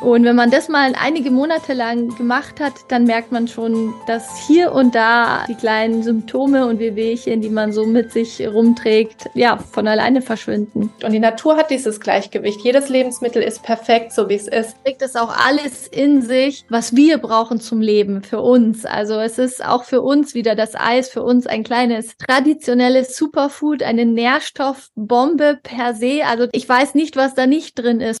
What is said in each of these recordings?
Und wenn man das mal einige Monate lang gemacht hat, dann merkt man schon, dass hier und da die kleinen Symptome und Wehwehchen, die man so mit sich rumträgt, ja, von alleine verschwinden. Und die Natur hat dieses Gleichgewicht. Jedes Lebensmittel ist perfekt, so wie es ist. Trägt es auch alles in sich, was wir brauchen zum Leben, für uns. Also es ist auch für uns wieder das Eis, für uns ein kleines traditionelles Superfood, eine Nährstoffbombe per se. Also ich weiß nicht, was da nicht drin ist.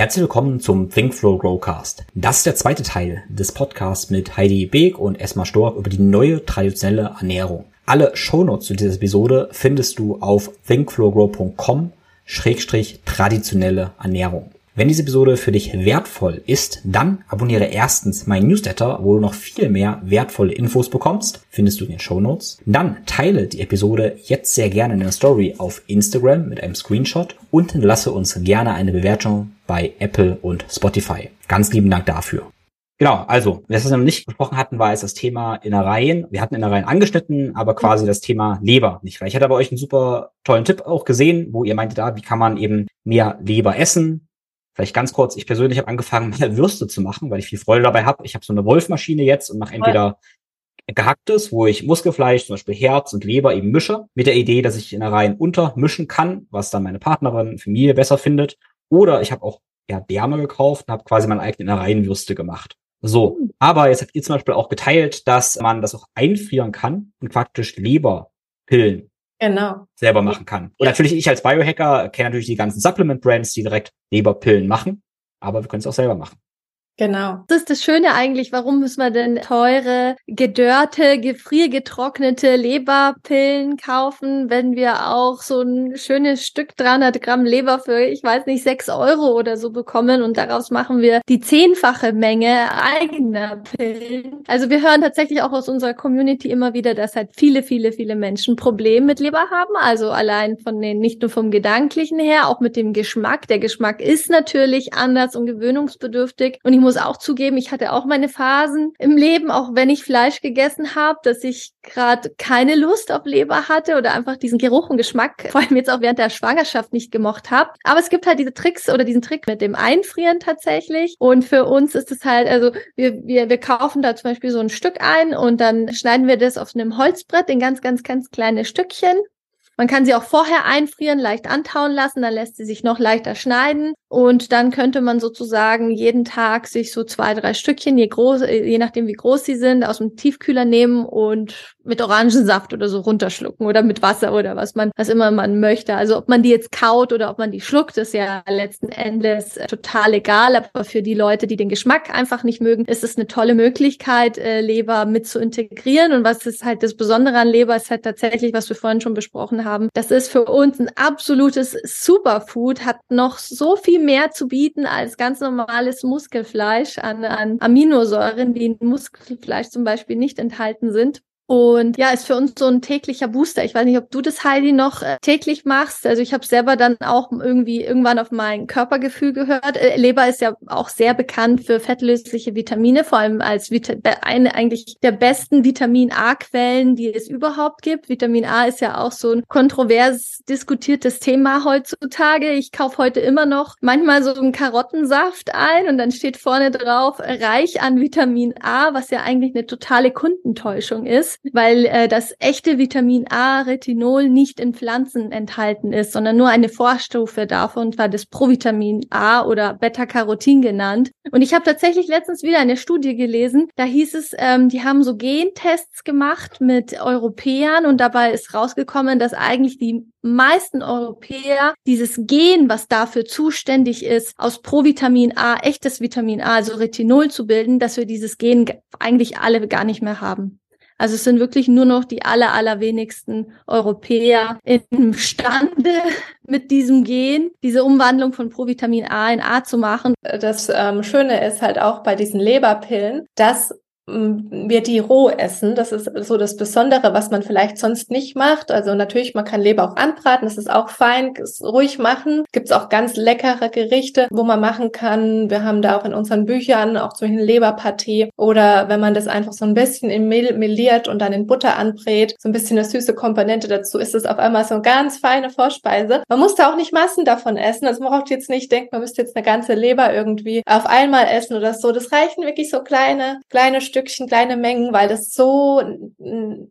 Herzlich willkommen zum Think Flow Growcast. Das ist der zweite Teil des Podcasts mit Heidi Beek und Esma Stork über die neue traditionelle Ernährung. Alle Shownotes zu dieser Episode findest du auf thinkflowgrow.com schrägstrich traditionelle Ernährung. Wenn diese Episode für dich wertvoll ist, dann abonniere erstens meinen Newsletter, wo du noch viel mehr wertvolle Infos bekommst. Findest du in den Show Notes. Dann teile die Episode jetzt sehr gerne in der Story auf Instagram mit einem Screenshot und lasse uns gerne eine Bewertung bei Apple und Spotify. Ganz lieben Dank dafür. Genau, also, was wir noch nicht besprochen hatten, war jetzt das Thema Innereien. Wir hatten Innereien angeschnitten, aber quasi das Thema Leber nicht. Weil ich hatte bei euch einen super tollen Tipp auch gesehen, wo ihr meinte da, wie kann man eben mehr Leber essen, Vielleicht ganz kurz, ich persönlich habe angefangen, mal Würste zu machen, weil ich viel Freude dabei habe. Ich habe so eine Wolfmaschine jetzt und mache entweder gehacktes, wo ich Muskelfleisch, zum Beispiel Herz und Leber eben mische, mit der Idee, dass ich in der Reihen untermischen kann, was dann meine Partnerin, Familie besser findet. Oder ich habe auch ja, Därme gekauft und habe quasi meine eigene Innereienwürste gemacht. So, hm. aber jetzt habt ihr zum Beispiel auch geteilt, dass man das auch einfrieren kann und praktisch Leberpillen genau. selber machen kann. Und natürlich ich als Biohacker kenne natürlich die ganzen Supplement-Brands, die direkt Leberpillen machen, aber wir können es auch selber machen. Genau. Das ist das Schöne eigentlich. Warum müssen wir denn teure, gedörrte, gefriergetrocknete Leberpillen kaufen, wenn wir auch so ein schönes Stück 300 Gramm Leber für, ich weiß nicht, 6 Euro oder so bekommen und daraus machen wir die zehnfache Menge eigener Pillen. Also wir hören tatsächlich auch aus unserer Community immer wieder, dass halt viele, viele, viele Menschen Probleme mit Leber haben. Also allein von den, nicht nur vom Gedanklichen her, auch mit dem Geschmack. Der Geschmack ist natürlich anders und gewöhnungsbedürftig. Und ich muss muss auch zugeben, ich hatte auch meine Phasen im Leben, auch wenn ich Fleisch gegessen habe, dass ich gerade keine Lust auf Leber hatte oder einfach diesen Geruch und Geschmack, vor allem jetzt auch während der Schwangerschaft nicht gemocht habe. Aber es gibt halt diese Tricks oder diesen Trick mit dem Einfrieren tatsächlich. Und für uns ist es halt, also wir, wir, wir kaufen da zum Beispiel so ein Stück ein und dann schneiden wir das auf einem Holzbrett in ganz, ganz, ganz kleine Stückchen man kann sie auch vorher einfrieren, leicht antauen lassen, dann lässt sie sich noch leichter schneiden und dann könnte man sozusagen jeden Tag sich so zwei, drei Stückchen, je groß, je nachdem wie groß sie sind, aus dem Tiefkühler nehmen und mit Orangensaft oder so runterschlucken oder mit Wasser oder was man, was immer man möchte. Also ob man die jetzt kaut oder ob man die schluckt, ist ja letzten Endes total egal. Aber für die Leute, die den Geschmack einfach nicht mögen, ist es eine tolle Möglichkeit, äh, Leber mit zu integrieren. Und was ist halt das Besondere an Leber, ist halt tatsächlich, was wir vorhin schon besprochen haben. Das ist für uns ein absolutes Superfood, hat noch so viel mehr zu bieten als ganz normales Muskelfleisch an, an Aminosäuren, die in Muskelfleisch zum Beispiel nicht enthalten sind. Und ja, ist für uns so ein täglicher Booster. Ich weiß nicht, ob du das, Heidi, noch äh, täglich machst. Also ich habe selber dann auch irgendwie irgendwann auf mein Körpergefühl gehört. Äh, Leber ist ja auch sehr bekannt für fettlösliche Vitamine, vor allem als Vita eine eigentlich der besten Vitamin A-Quellen, die es überhaupt gibt. Vitamin A ist ja auch so ein kontrovers diskutiertes Thema heutzutage. Ich kaufe heute immer noch manchmal so einen Karottensaft ein und dann steht vorne drauf reich an Vitamin A, was ja eigentlich eine totale Kundentäuschung ist weil äh, das echte Vitamin A, Retinol, nicht in Pflanzen enthalten ist, sondern nur eine Vorstufe davon, war das Provitamin A oder Beta-Carotin genannt. Und ich habe tatsächlich letztens wieder eine Studie gelesen, da hieß es, ähm, die haben so Gentests gemacht mit Europäern und dabei ist rausgekommen, dass eigentlich die meisten Europäer dieses Gen, was dafür zuständig ist, aus Provitamin A, echtes Vitamin A, also Retinol zu bilden, dass wir dieses Gen eigentlich alle gar nicht mehr haben. Also es sind wirklich nur noch die aller, allerwenigsten Europäer imstande, mit diesem Gen diese Umwandlung von Provitamin A in A zu machen. Das ähm, Schöne ist halt auch bei diesen Leberpillen, dass wir die roh essen. Das ist so das Besondere, was man vielleicht sonst nicht macht. Also natürlich, man kann Leber auch anbraten, das ist auch fein, ruhig machen. Gibt es auch ganz leckere Gerichte, wo man machen kann. Wir haben da auch in unseren Büchern auch zum Beispiel Leberpartie oder wenn man das einfach so ein bisschen in Mehl meliert und dann in Butter anbrät, so ein bisschen eine süße Komponente dazu, ist es auf einmal so eine ganz feine Vorspeise. Man muss da auch nicht Massen davon essen. Also man braucht jetzt nicht denken, man müsste jetzt eine ganze Leber irgendwie auf einmal essen oder so. Das reichen wirklich so kleine, kleine Stücke Stückchen, kleine Mengen, weil das so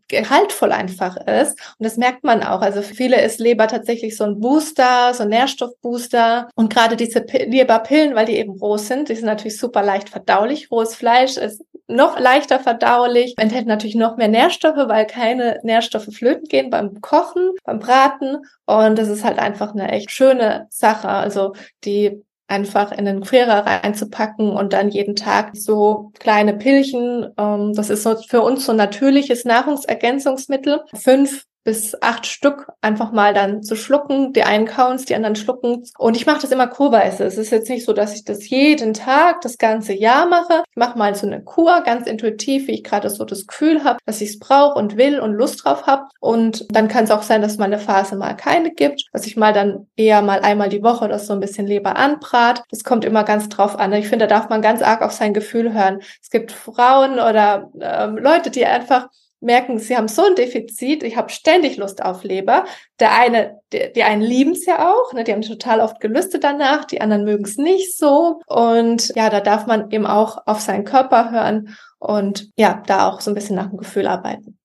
gehaltvoll einfach ist. Und das merkt man auch. Also für viele ist Leber tatsächlich so ein Booster, so ein Nährstoffbooster. Und gerade diese Leberpillen, weil die eben roh sind, die sind natürlich super leicht verdaulich. Rohes Fleisch ist noch leichter verdaulich, enthält natürlich noch mehr Nährstoffe, weil keine Nährstoffe flöten gehen beim Kochen, beim Braten. Und das ist halt einfach eine echt schöne Sache. Also die einfach in den Gefrierer reinzupacken und dann jeden Tag so kleine Pillchen. Ähm, das ist für uns so natürliches Nahrungsergänzungsmittel. Fünf bis acht Stück einfach mal dann zu schlucken. Die einen kauen die anderen schlucken. Und ich mache das immer kurweise. Es ist jetzt nicht so, dass ich das jeden Tag, das ganze Jahr mache. Ich mache mal so eine Kur, ganz intuitiv, wie ich gerade so das Gefühl habe, dass ich es brauche und will und Lust drauf habe. Und dann kann es auch sein, dass meine Phase mal keine gibt, dass ich mal dann eher mal einmal die Woche das so ein bisschen Leber anbrat. Das kommt immer ganz drauf an. Ich finde, da darf man ganz arg auf sein Gefühl hören. Es gibt Frauen oder ähm, Leute, die einfach merken, sie haben so ein Defizit, ich habe ständig Lust auf Leber. Der eine, die, die einen lieben es ja auch, ne, die haben total oft Gelüste danach, die anderen mögen es nicht so. Und ja, da darf man eben auch auf seinen Körper hören und ja, da auch so ein bisschen nach dem Gefühl arbeiten.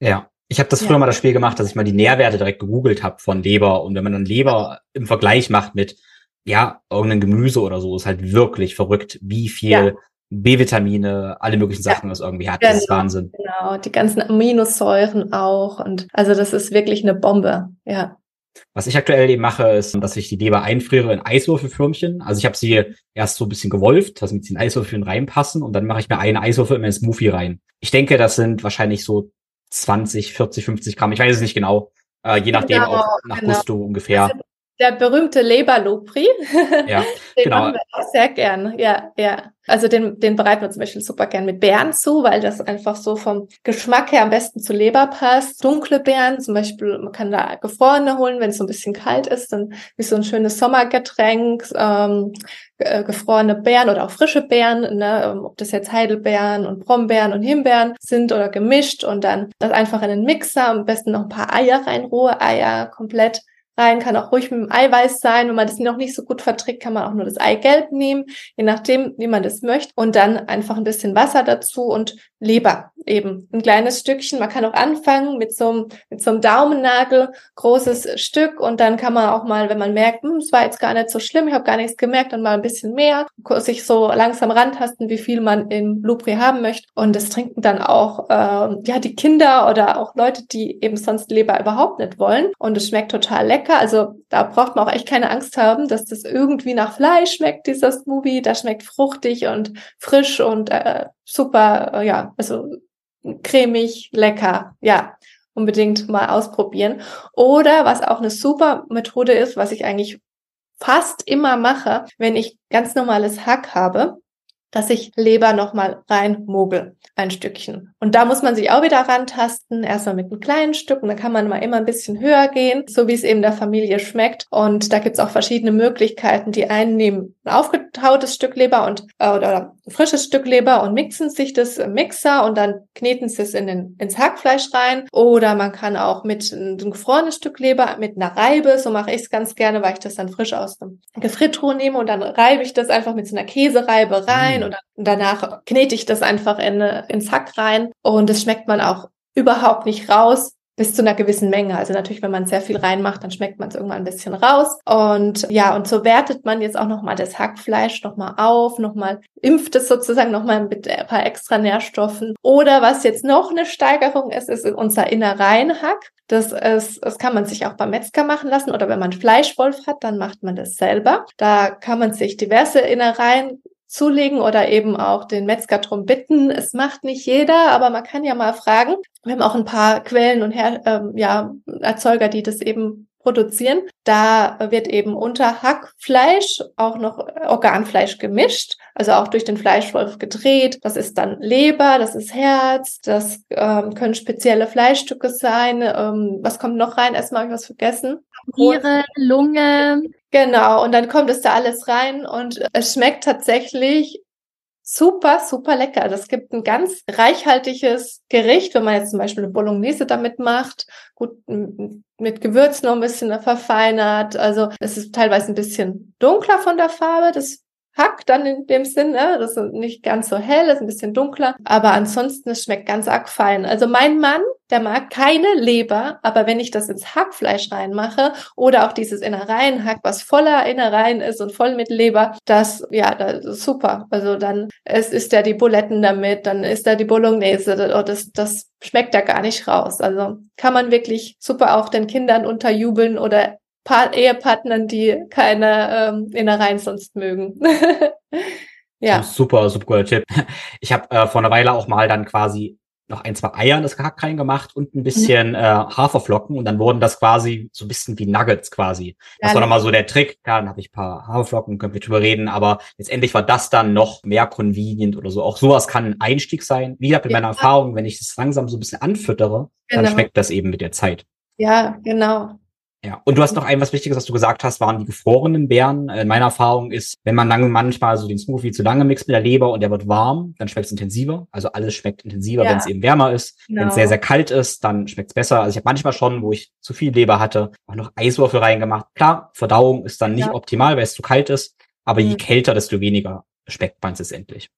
Ja. Ich habe das früher ja. mal das Spiel gemacht, dass ich mal die Nährwerte direkt gegoogelt habe von Leber. Und wenn man dann Leber im Vergleich macht mit, ja, irgendeinem Gemüse oder so, ist halt wirklich verrückt, wie viel ja B-Vitamine, alle möglichen Sachen, ja. was irgendwie hat. Das genau, ist Wahnsinn. Genau, die ganzen Aminosäuren auch. Und also das ist wirklich eine Bombe, ja. Was ich aktuell eben mache, ist, dass ich die Leber einfriere in Eiswürfelförmchen. Also ich habe sie erst so ein bisschen gewolft, dass mit den Eiswürfeln reinpassen und dann mache ich mir eine Eiswürfel in mein Smoothie rein. Ich denke, das sind wahrscheinlich so 20, 40, 50 Gramm. Ich weiß es nicht genau. Äh, je nachdem genau, auch nach genau. Gusto ungefähr. Der berühmte Leberlopri. Ja, den genau. machen wir auch sehr gern. Ja, ja. Also den, den bereiten wir zum Beispiel super gern mit Beeren zu, weil das einfach so vom Geschmack her am besten zu Leber passt. Dunkle Beeren, zum Beispiel, man kann da gefrorene holen, wenn es so ein bisschen kalt ist, dann wie so ein schönes Sommergetränk, ähm, äh, gefrorene Beeren oder auch frische Beeren, ne, ähm, ob das jetzt Heidelbeeren und Brombeeren und Himbeeren sind oder gemischt und dann das einfach in den Mixer, am besten noch ein paar Eier rein, rohe Eier komplett rein, kann auch ruhig mit dem Eiweiß sein. Wenn man das noch nicht so gut verträgt, kann man auch nur das Eigelb nehmen, je nachdem, wie man das möchte. Und dann einfach ein bisschen Wasser dazu und Leber eben. Ein kleines Stückchen. Man kann auch anfangen mit so einem, mit so einem Daumennagel, großes Stück. Und dann kann man auch mal, wenn man merkt, hm, es war jetzt gar nicht so schlimm, ich habe gar nichts gemerkt, dann mal ein bisschen mehr, sich so langsam rantasten, wie viel man im Lupri haben möchte. Und das trinken dann auch, äh, ja, die Kinder oder auch Leute, die eben sonst Leber überhaupt nicht wollen. Und es schmeckt total lecker. Also da braucht man auch echt keine Angst haben, dass das irgendwie nach Fleisch schmeckt, dieser Smoothie. Das schmeckt fruchtig und frisch und äh, super, äh, ja, also cremig, lecker. Ja, unbedingt mal ausprobieren. Oder was auch eine super Methode ist, was ich eigentlich fast immer mache, wenn ich ganz normales Hack habe, dass ich Leber nochmal reinmogel, ein Stückchen. Und da muss man sich auch wieder rantasten, erstmal mit einem kleinen Stück und dann kann man mal immer ein bisschen höher gehen, so wie es eben der Familie schmeckt. Und da gibt's auch verschiedene Möglichkeiten. Die einen nehmen ein aufgetautes Stück Leber und äh, oder frisches Stück Leber und mixen sich das im Mixer und dann kneten sie es in den, ins Hackfleisch rein. Oder man kann auch mit einem gefrorenen Stück Leber mit einer Reibe, so mache ich es ganz gerne, weil ich das dann frisch aus dem Gefriertruhe nehme und dann reibe ich das einfach mit so einer Käsereibe rein. Mhm und danach knete ich das einfach in, ins Hack rein und das schmeckt man auch überhaupt nicht raus bis zu einer gewissen Menge. Also natürlich, wenn man sehr viel reinmacht, dann schmeckt man es irgendwann ein bisschen raus. Und ja, und so wertet man jetzt auch nochmal das Hackfleisch nochmal auf, nochmal impft es sozusagen nochmal mit ein paar extra Nährstoffen. Oder was jetzt noch eine Steigerung ist, ist unser Innereienhack. Das ist, das kann man sich auch beim Metzger machen lassen oder wenn man Fleischwolf hat, dann macht man das selber. Da kann man sich diverse Innereien zulegen oder eben auch den Metzger drum bitten. Es macht nicht jeder, aber man kann ja mal fragen. Wir haben auch ein paar Quellen und Her ähm, ja, Erzeuger, die das eben produzieren. Da wird eben unter Hackfleisch auch noch Organfleisch gemischt, also auch durch den Fleischwolf gedreht. Das ist dann Leber, das ist Herz, das ähm, können spezielle Fleischstücke sein. Ähm, was kommt noch rein? Erstmal habe ich was vergessen. Niere, Lunge. Genau, und dann kommt es da alles rein und es schmeckt tatsächlich super, super lecker. Das gibt ein ganz reichhaltiges Gericht, wenn man jetzt zum Beispiel eine Bolognese damit macht, gut mit Gewürzen noch ein bisschen verfeinert. Also es ist teilweise ein bisschen dunkler von der Farbe. Das Hack dann in dem Sinn, ne? das ist nicht ganz so hell, ist ein bisschen dunkler, aber ansonsten es schmeckt ganz arg fein. Also mein Mann, der mag keine Leber, aber wenn ich das ins Hackfleisch reinmache oder auch dieses Innereienhack, was voller Innereien ist und voll mit Leber, das ja, das ist super. Also dann es ist ja die Buletten damit, dann ist da die Bolognese, oh, das das schmeckt da gar nicht raus. Also kann man wirklich super auch den Kindern unterjubeln oder pa Ehepartnern, die keine ähm, Innereien sonst mögen. ja. Super, super guter Tipp. Ich habe äh, vor einer Weile auch mal dann quasi noch ein, zwei Eier in das Gehack reingemacht und ein bisschen mhm. äh, Haferflocken und dann wurden das quasi so ein bisschen wie Nuggets quasi. Das ja, war nochmal so der Trick. Ja, dann habe ich paar Haferflocken, können wir drüber reden, aber letztendlich war das dann noch mehr convenient oder so. Auch sowas kann ein Einstieg sein. Wie gesagt, in ja. meiner Erfahrung, wenn ich das langsam so ein bisschen anfüttere, genau. dann schmeckt das eben mit der Zeit. Ja, genau. Ja, und du hast noch ein was Wichtiges, was du gesagt hast, waren die gefrorenen Beeren. Äh, meine Erfahrung ist, wenn man lange manchmal so den Smoothie zu lange mixt mit der Leber und der wird warm, dann schmeckt es intensiver. Also alles schmeckt intensiver, ja. wenn es eben wärmer ist. Genau. Wenn es sehr, sehr kalt ist, dann schmeckt es besser. Also ich habe manchmal schon, wo ich zu viel Leber hatte, auch noch Eiswürfel reingemacht. Klar, Verdauung ist dann nicht ja. optimal, weil es zu kalt ist, aber mhm. je kälter, desto weniger schmeckt man es endlich.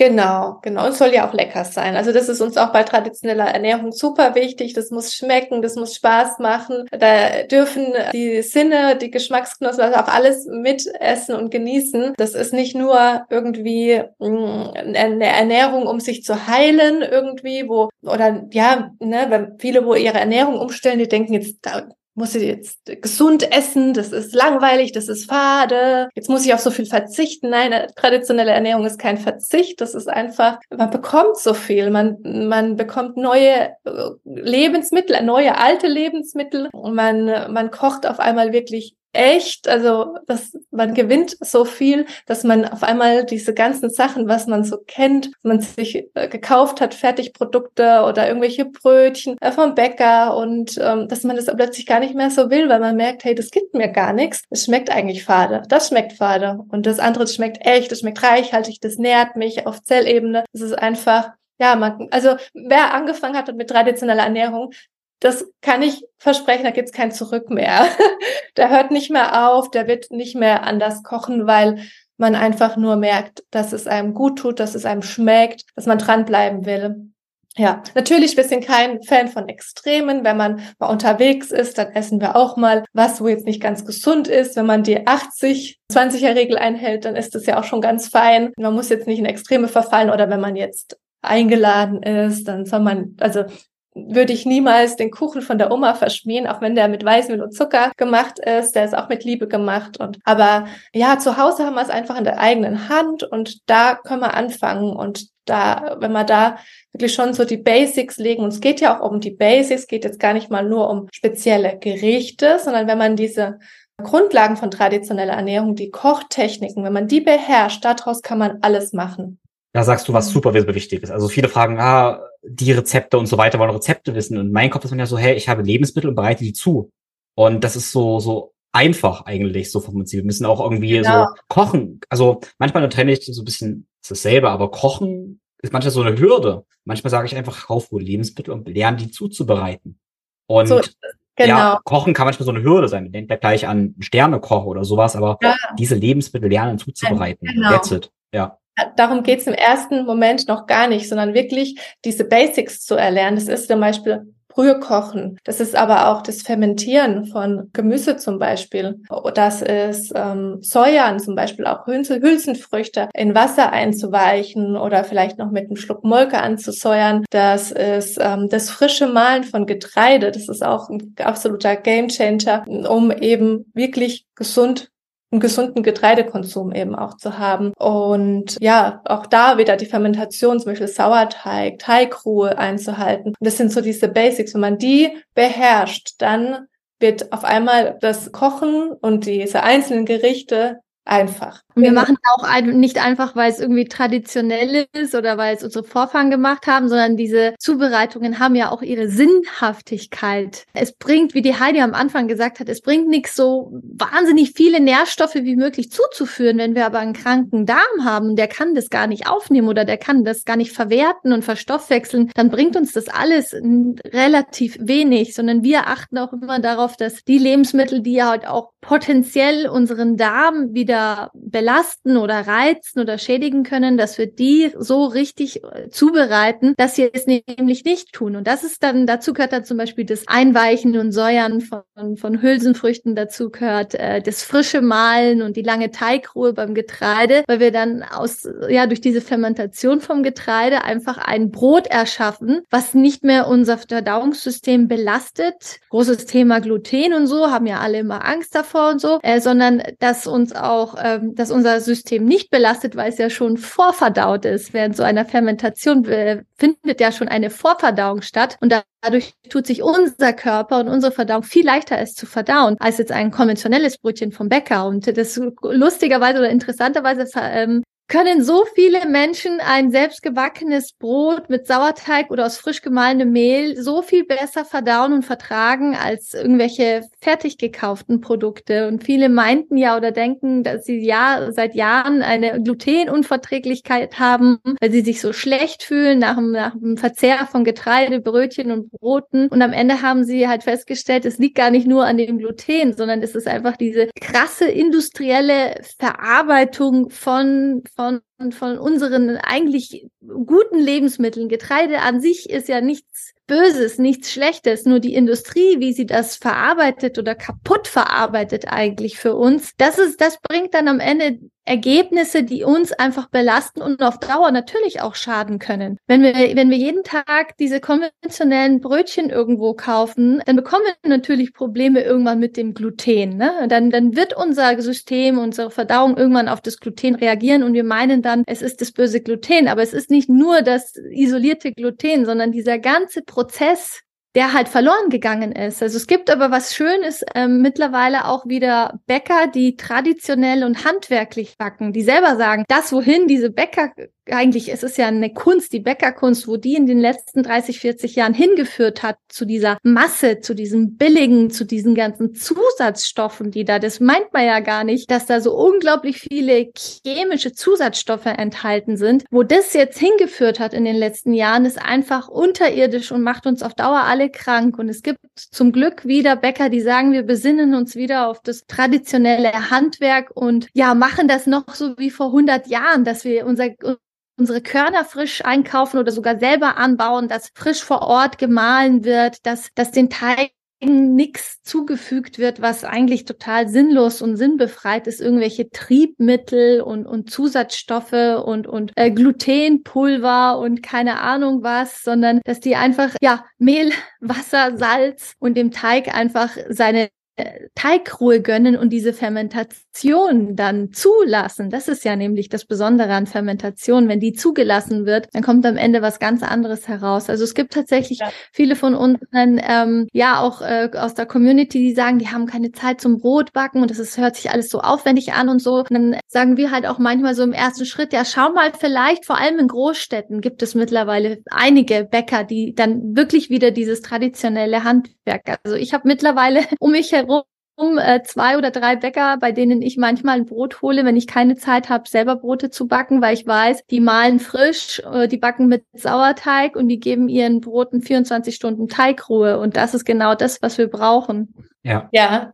Genau, genau. Und soll ja auch lecker sein. Also das ist uns auch bei traditioneller Ernährung super wichtig. Das muss schmecken, das muss Spaß machen. Da dürfen die Sinne, die Geschmacksknospen, also auch alles mitessen und genießen. Das ist nicht nur irgendwie mm, eine Ernährung, um sich zu heilen irgendwie, wo, oder ja, ne, wenn viele, wo ihre Ernährung umstellen, die denken jetzt, muss ich jetzt gesund essen, das ist langweilig, das ist fade, jetzt muss ich auf so viel verzichten. Nein, traditionelle Ernährung ist kein Verzicht, das ist einfach, man bekommt so viel, man, man bekommt neue äh, Lebensmittel, neue alte Lebensmittel und man, man kocht auf einmal wirklich echt, also dass man gewinnt so viel, dass man auf einmal diese ganzen Sachen, was man so kennt, man sich äh, gekauft hat, Fertigprodukte oder irgendwelche Brötchen äh, vom Bäcker und ähm, dass man das plötzlich gar nicht mehr so will, weil man merkt, hey, das gibt mir gar nichts. Es schmeckt eigentlich fade. Das schmeckt fade und das andere das schmeckt echt, das schmeckt reichhaltig, das nährt mich auf Zellebene. Das ist einfach ja, man, also wer angefangen hat mit traditioneller Ernährung, das kann ich versprechen, da gibt's kein Zurück mehr. der hört nicht mehr auf, der wird nicht mehr anders kochen, weil man einfach nur merkt, dass es einem gut tut, dass es einem schmeckt, dass man dranbleiben will. Ja, natürlich, wir sind kein Fan von Extremen. Wenn man mal unterwegs ist, dann essen wir auch mal was, wo jetzt nicht ganz gesund ist. Wenn man die 80-20er-Regel einhält, dann ist das ja auch schon ganz fein. Man muss jetzt nicht in Extreme verfallen oder wenn man jetzt eingeladen ist, dann soll man, also würde ich niemals den Kuchen von der Oma verschmieren, auch wenn der mit Weißmehl und Zucker gemacht ist. Der ist auch mit Liebe gemacht. Und aber ja, zu Hause haben wir es einfach in der eigenen Hand und da können wir anfangen. Und da, wenn wir da wirklich schon so die Basics legen, und es geht ja auch um die Basics, geht jetzt gar nicht mal nur um spezielle Gerichte, sondern wenn man diese Grundlagen von traditioneller Ernährung, die Kochtechniken, wenn man die beherrscht, daraus kann man alles machen. Da sagst du was mhm. super wichtig ist. Also viele fragen, ah, die Rezepte und so weiter wollen Rezepte wissen. Und mein Kopf ist man ja so, hey, ich habe Lebensmittel und bereite die zu. Und das ist so, so einfach eigentlich, so vom Prinzip. Wir müssen auch irgendwie genau. so kochen. Also manchmal trenne ich so ein bisschen dasselbe, aber kochen ist manchmal so eine Hürde. Manchmal sage ich einfach, kauf wohl Lebensmittel und lerne die zuzubereiten. Und so, genau. ja, Kochen kann manchmal so eine Hürde sein. Man denkt ja gleich an Sternekoch oder sowas, aber ja. diese Lebensmittel lernen zuzubereiten. Genau. That's it. Ja darum geht es im ersten Moment noch gar nicht, sondern wirklich diese Basics zu erlernen. Das ist zum Beispiel Brühe kochen. Das ist aber auch das Fermentieren von Gemüse zum Beispiel. Das ist ähm, Säuern, zum Beispiel auch Hülsen, Hülsenfrüchte in Wasser einzuweichen oder vielleicht noch mit einem Schluck Molke anzusäuern. Das ist ähm, das frische Mahlen von Getreide. Das ist auch ein absoluter Gamechanger, um eben wirklich gesund einen gesunden Getreidekonsum eben auch zu haben. Und ja, auch da wieder die Fermentation, zum Beispiel Sauerteig, Teigruhe einzuhalten. Das sind so diese Basics. Wenn man die beherrscht, dann wird auf einmal das Kochen und diese einzelnen Gerichte einfach. Und wir machen auch ein, nicht einfach, weil es irgendwie traditionell ist oder weil es unsere Vorfahren gemacht haben, sondern diese Zubereitungen haben ja auch ihre Sinnhaftigkeit. Es bringt, wie die Heidi am Anfang gesagt hat, es bringt nichts so wahnsinnig viele Nährstoffe wie möglich zuzuführen, wenn wir aber einen kranken Darm haben, der kann das gar nicht aufnehmen oder der kann das gar nicht verwerten und verstoffwechseln, dann bringt uns das alles relativ wenig, sondern wir achten auch immer darauf, dass die Lebensmittel, die ja halt auch potenziell unseren Darm wieder belasten oder reizen oder schädigen können, dass wir die so richtig äh, zubereiten, dass sie es nämlich nicht tun. Und das ist dann, dazu gehört dann zum Beispiel das Einweichen und Säuern von, von Hülsenfrüchten, dazu gehört äh, das frische Mahlen und die lange Teigruhe beim Getreide, weil wir dann aus, ja, durch diese Fermentation vom Getreide einfach ein Brot erschaffen, was nicht mehr unser Verdauungssystem belastet. Großes Thema Gluten und so, haben ja alle immer Angst davor und so, äh, sondern dass uns auch, ähm, dass unser System nicht belastet, weil es ja schon vorverdaut ist. Während so einer Fermentation äh, findet ja schon eine Vorverdauung statt und dadurch tut sich unser Körper und unsere Verdauung viel leichter es zu verdauen als jetzt ein konventionelles Brötchen vom Bäcker. Und das lustigerweise oder interessanterweise ähm, können so viele Menschen ein selbstgebackenes Brot mit Sauerteig oder aus frisch gemahlenem Mehl so viel besser verdauen und vertragen als irgendwelche fertig gekauften Produkte. Und viele meinten ja oder denken, dass sie ja seit Jahren eine Glutenunverträglichkeit haben, weil sie sich so schlecht fühlen nach dem, nach dem Verzehr von Getreide, Brötchen und Broten. Und am Ende haben sie halt festgestellt, es liegt gar nicht nur an dem Gluten, sondern es ist einfach diese krasse industrielle Verarbeitung von von, von unseren eigentlich guten Lebensmitteln. Getreide an sich ist ja nichts Böses, nichts Schlechtes, nur die Industrie, wie sie das verarbeitet oder kaputt verarbeitet eigentlich für uns, das ist, das bringt dann am Ende Ergebnisse, die uns einfach belasten und auf Dauer natürlich auch schaden können. Wenn wir, wenn wir jeden Tag diese konventionellen Brötchen irgendwo kaufen, dann bekommen wir natürlich Probleme irgendwann mit dem Gluten. Ne? Dann, dann wird unser System, unsere Verdauung irgendwann auf das Gluten reagieren und wir meinen dann, es ist das böse Gluten. Aber es ist nicht nur das isolierte Gluten, sondern dieser ganze Prozess, der halt verloren gegangen ist. Also es gibt aber was Schönes, ähm, mittlerweile auch wieder Bäcker, die traditionell und handwerklich backen, die selber sagen, das wohin diese Bäcker eigentlich, es ist ja eine Kunst, die Bäckerkunst, wo die in den letzten 30, 40 Jahren hingeführt hat zu dieser Masse, zu diesem billigen, zu diesen ganzen Zusatzstoffen, die da, das meint man ja gar nicht, dass da so unglaublich viele chemische Zusatzstoffe enthalten sind. Wo das jetzt hingeführt hat in den letzten Jahren, ist einfach unterirdisch und macht uns auf Dauer alle krank. Und es gibt zum Glück wieder Bäcker, die sagen, wir besinnen uns wieder auf das traditionelle Handwerk und ja, machen das noch so wie vor 100 Jahren, dass wir unser unsere Körner frisch einkaufen oder sogar selber anbauen, dass frisch vor Ort gemahlen wird, dass, dass den Teig nichts zugefügt wird, was eigentlich total sinnlos und sinnbefreit ist, irgendwelche Triebmittel und, und Zusatzstoffe und, und äh, Glutenpulver und keine Ahnung was, sondern dass die einfach, ja, Mehl, Wasser, Salz und dem Teig einfach seine Teigruhe gönnen und diese Fermentation dann zulassen. Das ist ja nämlich das Besondere an Fermentation. Wenn die zugelassen wird, dann kommt am Ende was ganz anderes heraus. Also es gibt tatsächlich ja. viele von unseren, ähm, ja auch äh, aus der Community, die sagen, die haben keine Zeit zum Brotbacken und das ist, hört sich alles so aufwendig an und so. Und dann sagen wir halt auch manchmal so im ersten Schritt, ja schau mal, vielleicht vor allem in Großstädten gibt es mittlerweile einige Bäcker, die dann wirklich wieder dieses traditionelle Handwerk. Also ich habe mittlerweile um mich herum äh, zwei oder drei Bäcker, bei denen ich manchmal ein Brot hole, wenn ich keine Zeit habe, selber Brote zu backen, weil ich weiß, die mahlen frisch, äh, die backen mit Sauerteig und die geben ihren Broten 24 Stunden Teigruhe. Und das ist genau das, was wir brauchen. Ja. Ja.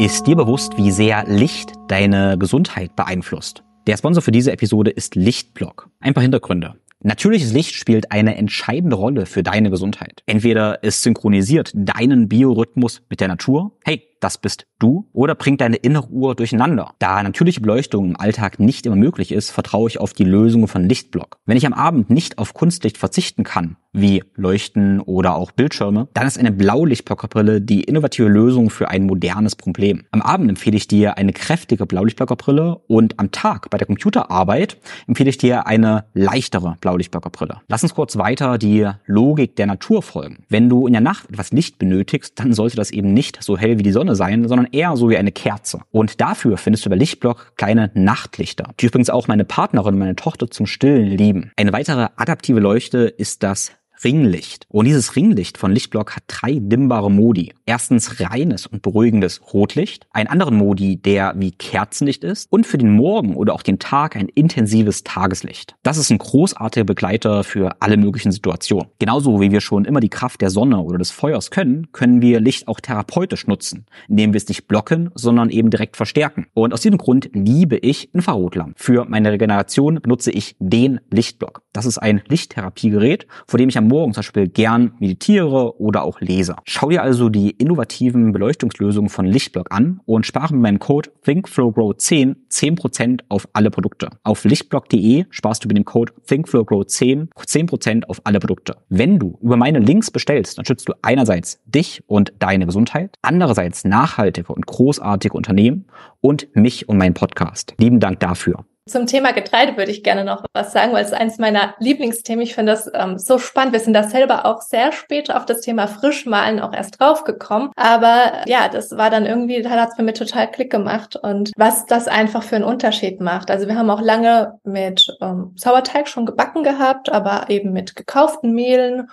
Ist dir bewusst, wie sehr Licht deine Gesundheit beeinflusst? Der Sponsor für diese Episode ist Lichtblock. Ein paar Hintergründe. Natürliches Licht spielt eine entscheidende Rolle für deine Gesundheit. Entweder es synchronisiert deinen Biorhythmus mit der Natur. Hey, das bist du oder bringt deine innere Uhr durcheinander? Da natürliche Beleuchtung im Alltag nicht immer möglich ist, vertraue ich auf die Lösung von Lichtblock. Wenn ich am Abend nicht auf Kunstlicht verzichten kann, wie Leuchten oder auch Bildschirme, dann ist eine Blaulichtblockerbrille die innovative Lösung für ein modernes Problem. Am Abend empfehle ich dir eine kräftige Blaulichtblockerbrille und am Tag bei der Computerarbeit empfehle ich dir eine leichtere Blaulichtblockerbrille. Lass uns kurz weiter die Logik der Natur folgen. Wenn du in der Nacht etwas Licht benötigst, dann sollte das eben nicht so hell wie die Sonne sein, sondern eher so wie eine Kerze. Und dafür findest du bei Lichtblock kleine Nachtlichter, die übrigens auch meine Partnerin und meine Tochter zum Stillen lieben. Eine weitere adaptive Leuchte ist das Ringlicht. Und dieses Ringlicht von Lichtblock hat drei dimmbare Modi. Erstens reines und beruhigendes Rotlicht, einen anderen Modi, der wie Kerzenlicht ist und für den Morgen oder auch den Tag ein intensives Tageslicht. Das ist ein großartiger Begleiter für alle möglichen Situationen. Genauso wie wir schon immer die Kraft der Sonne oder des Feuers können, können wir Licht auch therapeutisch nutzen, indem wir es nicht blocken, sondern eben direkt verstärken. Und aus diesem Grund liebe ich Infrarotlampen. Für meine Regeneration benutze ich den Lichtblock. Das ist ein Lichttherapiegerät, vor dem ich am Morgen zum Beispiel gern meditiere oder auch lese. Schau dir also die innovativen Beleuchtungslösungen von Lichtblock an und spare mit meinem Code ThinkFlowGrow10 10% auf alle Produkte. Auf lichtblock.de sparst du mit dem Code ThinkFlowGrow10 10% auf alle Produkte. Wenn du über meine Links bestellst, dann schützt du einerseits dich und deine Gesundheit, andererseits nachhaltige und großartige Unternehmen und mich und meinen Podcast. Lieben Dank dafür. Zum Thema Getreide würde ich gerne noch was sagen, weil es eines meiner Lieblingsthemen. Ich finde das ähm, so spannend. Wir sind da selber auch sehr spät auf das Thema Frischmalen auch erst draufgekommen. Aber ja, das war dann irgendwie, da hat es mich total Klick gemacht und was das einfach für einen Unterschied macht. Also wir haben auch lange mit ähm, Sauerteig schon gebacken gehabt, aber eben mit gekauften Mehlen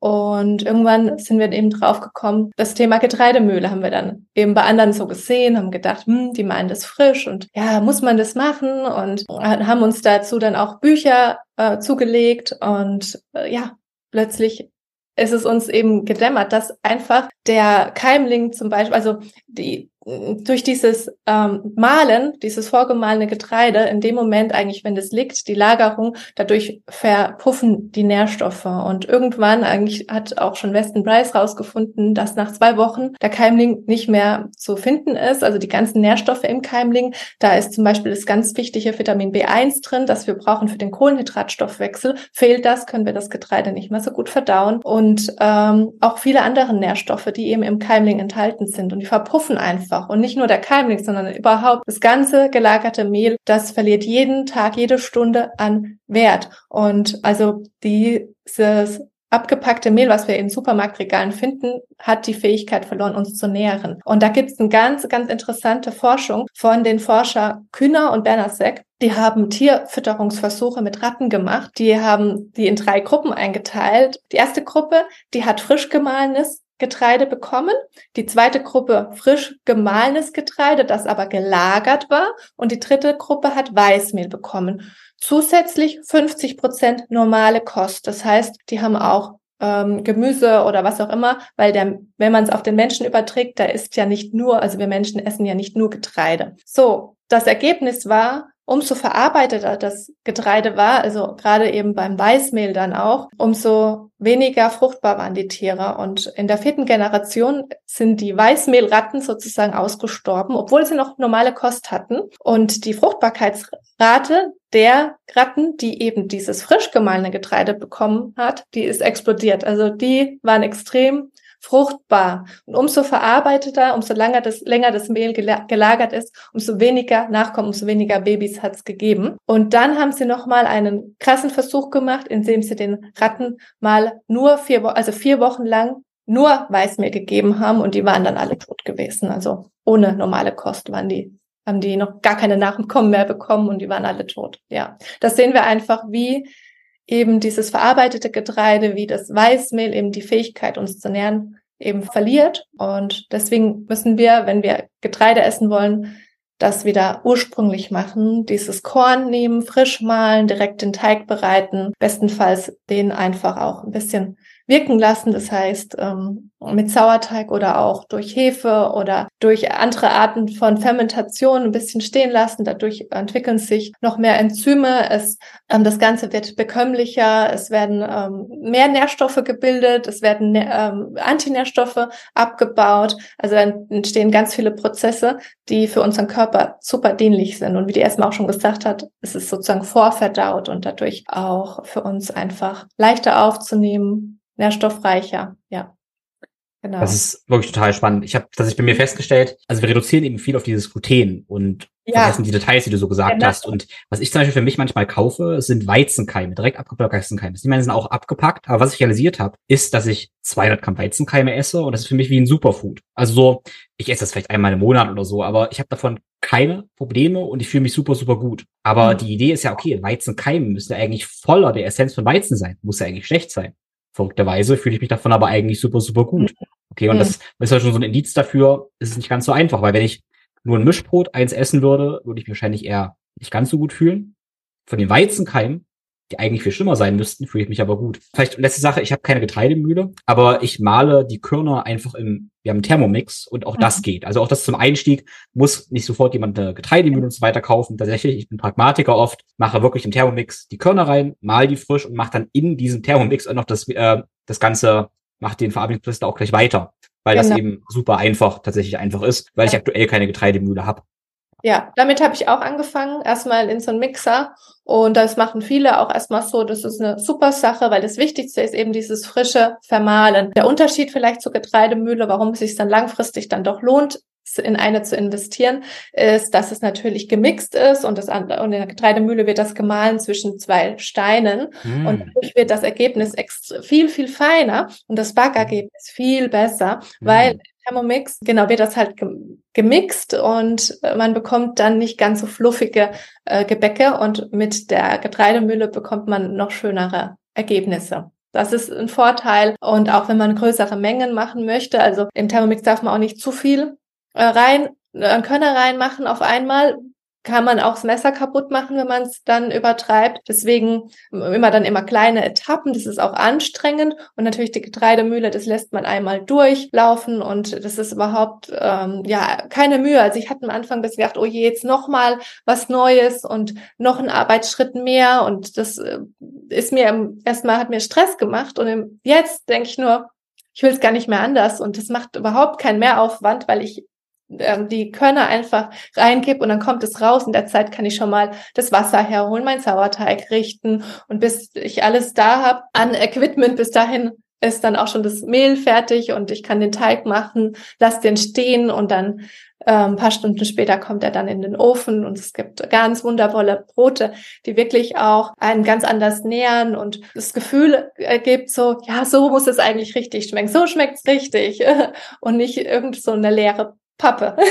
und irgendwann sind wir eben drauf gekommen, das Thema Getreidemühle haben wir dann eben bei anderen so gesehen, haben gedacht, hm, die meinen das frisch und ja, muss man das machen? Und haben uns dazu dann auch Bücher äh, zugelegt und äh, ja, plötzlich ist es uns eben gedämmert, dass einfach der Keimling zum Beispiel, also die durch dieses ähm, Mahlen, dieses vorgemahlene Getreide, in dem Moment eigentlich, wenn es liegt, die Lagerung, dadurch verpuffen die Nährstoffe. Und irgendwann eigentlich hat auch schon Weston Bryce rausgefunden, dass nach zwei Wochen der Keimling nicht mehr zu finden ist. Also die ganzen Nährstoffe im Keimling. Da ist zum Beispiel das ganz wichtige Vitamin B1 drin, das wir brauchen für den Kohlenhydratstoffwechsel. Fehlt das, können wir das Getreide nicht mehr so gut verdauen. Und ähm, auch viele andere Nährstoffe, die eben im Keimling enthalten sind. Und die verpuffen einfach einfach. Und nicht nur der Keimling, sondern überhaupt das ganze gelagerte Mehl, das verliert jeden Tag, jede Stunde an Wert. Und also dieses abgepackte Mehl, was wir in Supermarktregalen finden, hat die Fähigkeit verloren, uns zu nähren. Und da gibt es eine ganz, ganz interessante Forschung von den Forscher Kühner und Bernasek. Die haben Tierfütterungsversuche mit Ratten gemacht. Die haben die in drei Gruppen eingeteilt. Die erste Gruppe, die hat frisch gemahlenes Getreide bekommen. Die zweite Gruppe frisch gemahlenes Getreide, das aber gelagert war. Und die dritte Gruppe hat Weißmehl bekommen. Zusätzlich 50 Prozent normale Kost. Das heißt, die haben auch ähm, Gemüse oder was auch immer, weil der, wenn man es auf den Menschen überträgt, da ist ja nicht nur, also wir Menschen essen ja nicht nur Getreide. So, das Ergebnis war, umso verarbeiteter das Getreide war, also gerade eben beim Weißmehl dann auch, umso weniger fruchtbar waren die Tiere. Und in der vierten Generation sind die Weißmehlratten sozusagen ausgestorben, obwohl sie noch normale Kost hatten. Und die Fruchtbarkeitsrate der Ratten, die eben dieses frisch gemahlene Getreide bekommen hat, die ist explodiert. Also die waren extrem fruchtbar. Und umso verarbeiteter, umso länger das, länger das Mehl gelagert ist, umso weniger Nachkommen, umso weniger Babys hat es gegeben. Und dann haben sie nochmal einen krassen Versuch gemacht, indem sie den Ratten mal nur vier, also vier Wochen lang nur Weißmehl gegeben haben und die waren dann alle tot gewesen. Also ohne normale Kost waren die haben die noch gar keine Nachkommen mehr bekommen und die waren alle tot. Ja, das sehen wir einfach, wie eben dieses verarbeitete Getreide wie das Weißmehl eben die Fähigkeit, uns zu nähren, eben verliert. Und deswegen müssen wir, wenn wir Getreide essen wollen, das wieder ursprünglich machen, dieses Korn nehmen, frisch mahlen, direkt den Teig bereiten, bestenfalls den einfach auch ein bisschen wirken lassen. Das heißt, ähm, mit Sauerteig oder auch durch Hefe oder durch andere Arten von Fermentation ein bisschen stehen lassen. Dadurch entwickeln sich noch mehr Enzyme. Es, ähm, das Ganze wird bekömmlicher. Es werden ähm, mehr Nährstoffe gebildet. Es werden ähm, Antinährstoffe abgebaut. Also dann entstehen ganz viele Prozesse, die für unseren Körper super dienlich sind. Und wie die erstmal auch schon gesagt hat, es ist sozusagen vorverdaut und dadurch auch für uns einfach leichter aufzunehmen, nährstoffreicher. Ja. Genau. Das ist wirklich total spannend. Ich habe das ich bei mir festgestellt, also wir reduzieren eben viel auf dieses Gluten und ja. vergessen die Details, die du so gesagt genau. hast. Und was ich zum Beispiel für mich manchmal kaufe, sind Weizenkeime, direkt abgepackte Weizenkeime. Die meine sind auch abgepackt, aber was ich realisiert habe, ist, dass ich 200 Gramm Weizenkeime esse und das ist für mich wie ein Superfood. Also so, ich esse das vielleicht einmal im Monat oder so, aber ich habe davon keine Probleme und ich fühle mich super, super gut. Aber mhm. die Idee ist ja, okay, Weizenkeime müssen ja eigentlich voller der Essenz von Weizen sein. Muss ja eigentlich schlecht sein. Verrückterweise fühle ich mich davon aber eigentlich super, super gut. Mhm. Okay, und mhm. das ist ja schon so ein Indiz dafür, ist es nicht ganz so einfach, weil wenn ich nur ein Mischbrot eins essen würde, würde ich mich wahrscheinlich eher nicht ganz so gut fühlen. Von den Weizenkeimen die eigentlich viel schlimmer sein müssten, fühle ich mich aber gut. Vielleicht letzte Sache, ich habe keine Getreidemühle, aber ich male die Körner einfach im, wir haben Thermomix und auch mhm. das geht. Also auch das zum Einstieg muss nicht sofort jemand eine Getreidemühle und so weiter kaufen. Tatsächlich, ich bin Pragmatiker oft, mache wirklich im Thermomix die Körner rein, mal die frisch und mache dann in diesem Thermomix auch noch das, äh, das Ganze, macht den Verarbeitungsprozess auch gleich weiter. Weil genau. das eben super einfach, tatsächlich einfach ist, weil ich aktuell keine Getreidemühle habe. Ja, damit habe ich auch angefangen, erstmal in so einen Mixer. Und das machen viele auch erstmal so. Das ist eine super Sache, weil das Wichtigste ist eben dieses frische Vermahlen. Der Unterschied vielleicht zur Getreidemühle, warum es sich dann langfristig dann doch lohnt, in eine zu investieren, ist, dass es natürlich gemixt ist und, das, und in der Getreidemühle wird das gemahlen zwischen zwei Steinen mm. und dadurch wird das Ergebnis viel, viel feiner und das Backergebnis viel besser, mm. weil Thermomix, genau, wird das halt gemixt und äh, man bekommt dann nicht ganz so fluffige äh, Gebäcke und mit der Getreidemühle bekommt man noch schönere Ergebnisse. Das ist ein Vorteil. Und auch wenn man größere Mengen machen möchte, also im Thermomix darf man auch nicht zu viel äh, rein, äh, Körner reinmachen auf einmal, kann man auch das Messer kaputt machen, wenn man es dann übertreibt. Deswegen immer dann immer kleine Etappen. Das ist auch anstrengend. Und natürlich die Getreidemühle, das lässt man einmal durchlaufen und das ist überhaupt ähm, ja keine Mühe. Also ich hatte am Anfang bis gedacht, oh je, jetzt noch mal was Neues und noch ein Arbeitsschritt mehr. Und das äh, ist mir erstmal hat mir Stress gemacht. Und jetzt denke ich nur, ich will es gar nicht mehr anders. Und das macht überhaupt keinen Mehraufwand, weil ich ähm, die Körner einfach reinkipp und dann kommt es raus. In der Zeit kann ich schon mal das Wasser herholen, mein Sauerteig richten und bis ich alles da habe an Equipment, bis dahin ist dann auch schon das Mehl fertig und ich kann den Teig machen, lass den stehen und dann äh, ein paar Stunden später kommt er dann in den Ofen und es gibt ganz wundervolle Brote, die wirklich auch einen ganz anders nähern und das Gefühl ergibt so, ja, so muss es eigentlich richtig schmecken, so schmeckt's richtig und nicht irgend so eine leere Pappe.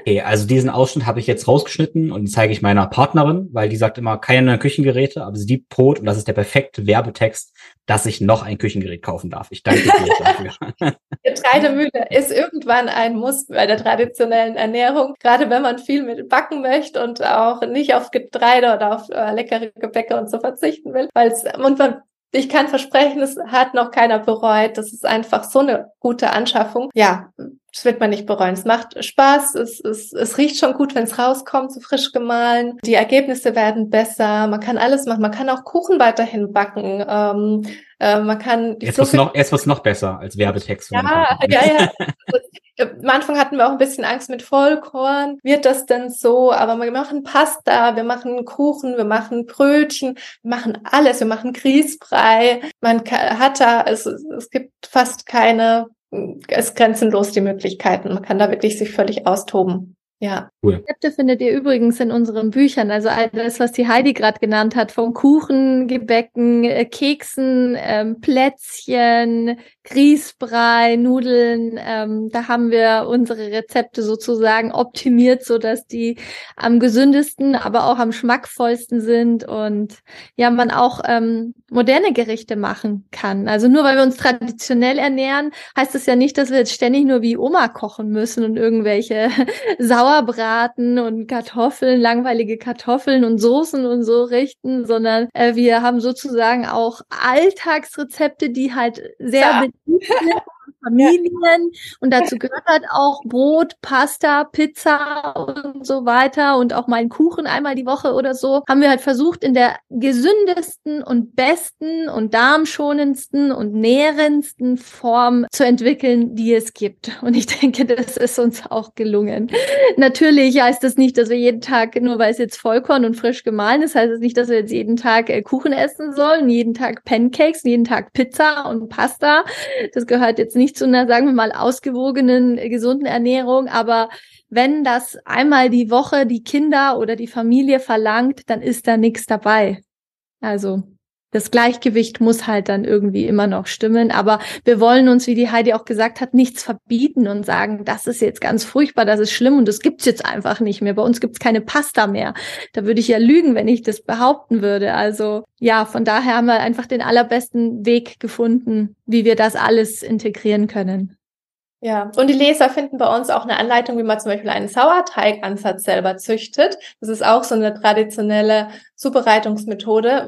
Okay, also diesen Ausschnitt habe ich jetzt rausgeschnitten und zeige ich meiner Partnerin, weil die sagt immer keine Küchengeräte, aber sie liebt Brot und das ist der perfekte Werbetext, dass ich noch ein Küchengerät kaufen darf. Ich danke dir dafür. Getreidemühle ist irgendwann ein Muss bei der traditionellen Ernährung, gerade wenn man viel mit backen möchte und auch nicht auf Getreide oder auf äh, leckere Gebäcke und so verzichten will, weil es und man ich kann versprechen, es hat noch keiner bereut. Das ist einfach so eine gute Anschaffung. Ja, das wird man nicht bereuen. Es macht Spaß, es, es, es riecht schon gut, wenn es rauskommt, so frisch gemahlen. Die Ergebnisse werden besser. Man kann alles machen. Man kann auch Kuchen weiterhin backen. Ähm, äh, man kann jetzt wird's noch, jetzt wird's noch besser als Werbetext. Ja, ja, ja. Am Anfang hatten wir auch ein bisschen Angst mit Vollkorn. Wird das denn so? Aber wir machen Pasta, wir machen Kuchen, wir machen Brötchen, wir machen alles. Wir machen Grießbrei. Man hat da, es, es gibt fast keine, es grenzenlos die Möglichkeiten. Man kann da wirklich sich völlig austoben. Ja. Cool. Rezepte findet ihr übrigens in unseren Büchern. Also alles, was die Heidi gerade genannt hat, vom Kuchen, Gebäcken, äh, Keksen, ähm, Plätzchen, Grießbrei, Nudeln. Ähm, da haben wir unsere Rezepte sozusagen optimiert, so dass die am gesündesten, aber auch am schmackvollsten sind und ja, man auch ähm, moderne Gerichte machen kann. Also nur weil wir uns traditionell ernähren, heißt das ja nicht, dass wir jetzt ständig nur wie Oma kochen müssen und irgendwelche Sauerbraten braten und Kartoffeln, langweilige Kartoffeln und Soßen und so richten, sondern äh, wir haben sozusagen auch Alltagsrezepte, die halt sehr ja. beliebt sind Familien und dazu gehört halt auch Brot, Pasta, Pizza und so weiter und auch mal einen Kuchen einmal die Woche oder so. Haben wir halt versucht, in der gesündesten und besten und darmschonendsten und nährendsten Form zu entwickeln, die es gibt. Und ich denke, das ist uns auch gelungen. Natürlich heißt das nicht, dass wir jeden Tag, nur weil es jetzt Vollkorn und frisch gemahlen ist, heißt es das nicht, dass wir jetzt jeden Tag äh, Kuchen essen sollen, jeden Tag Pancakes, jeden Tag Pizza und Pasta. Das gehört jetzt nicht zu einer, sagen wir mal, ausgewogenen, äh, gesunden Ernährung, aber wenn das einmal die Woche die Kinder oder die Familie verlangt, dann ist da nichts dabei. Also das Gleichgewicht muss halt dann irgendwie immer noch stimmen. Aber wir wollen uns, wie die Heidi auch gesagt hat, nichts verbieten und sagen, das ist jetzt ganz furchtbar, das ist schlimm und das gibt's jetzt einfach nicht mehr. Bei uns gibt's keine Pasta mehr. Da würde ich ja lügen, wenn ich das behaupten würde. Also ja, von daher haben wir einfach den allerbesten Weg gefunden, wie wir das alles integrieren können. Ja, und die Leser finden bei uns auch eine Anleitung, wie man zum Beispiel einen Sauerteigansatz selber züchtet. Das ist auch so eine traditionelle Zubereitungsmethode,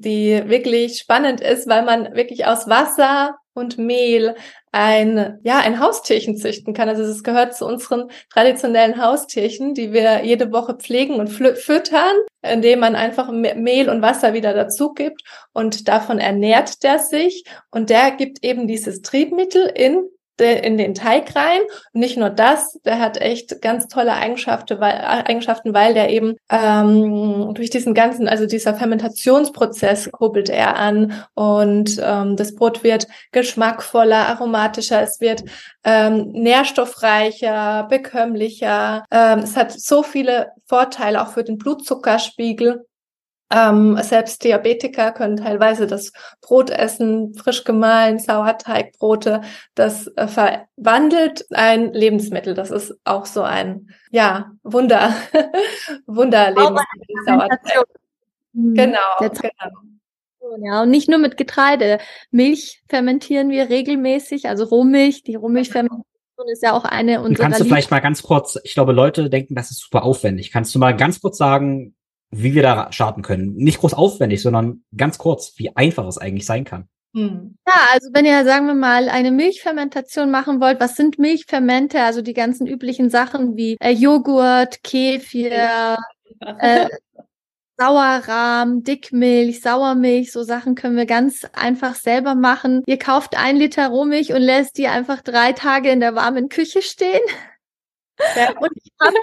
die wirklich spannend ist, weil man wirklich aus Wasser und Mehl ein, ja, ein Haustierchen züchten kann. Also es gehört zu unseren traditionellen Haustierchen, die wir jede Woche pflegen und füttern, indem man einfach Mehl und Wasser wieder dazu gibt und davon ernährt der sich und der gibt eben dieses Triebmittel in in den Teig rein. Und nicht nur das, der hat echt ganz tolle Eigenschaften, weil, Eigenschaften, weil der eben ähm, durch diesen ganzen, also dieser Fermentationsprozess kurbelt er an und ähm, das Brot wird geschmackvoller, aromatischer, es wird ähm, nährstoffreicher, bekömmlicher. Ähm, es hat so viele Vorteile auch für den Blutzuckerspiegel. Ähm, selbst Diabetiker können teilweise das Brot essen, frisch gemahlen, Sauerteigbrote. Das äh, verwandelt ein Lebensmittel. Das ist auch so ein, ja, Wunder, Wunder-Lebensmittel. Sauerteig. Mhm. Genau, genau. Ja, und nicht nur mit Getreide. Milch fermentieren wir regelmäßig, also Rohmilch. Die Rohmilchfermentation ist ja auch eine unserer. Kannst du vielleicht mal ganz kurz, ich glaube, Leute denken, das ist super aufwendig. Kannst du mal ganz kurz sagen, wie wir da starten können. Nicht groß aufwendig, sondern ganz kurz, wie einfach es eigentlich sein kann. Hm. Ja, also wenn ihr, sagen wir mal, eine Milchfermentation machen wollt, was sind Milchfermente? Also die ganzen üblichen Sachen wie äh, Joghurt, Kefir, äh, Sauerrahm, Dickmilch, Sauermilch, so Sachen können wir ganz einfach selber machen. Ihr kauft ein Liter Rohmilch und lässt die einfach drei Tage in der warmen Küche stehen. Ja. Und ich habe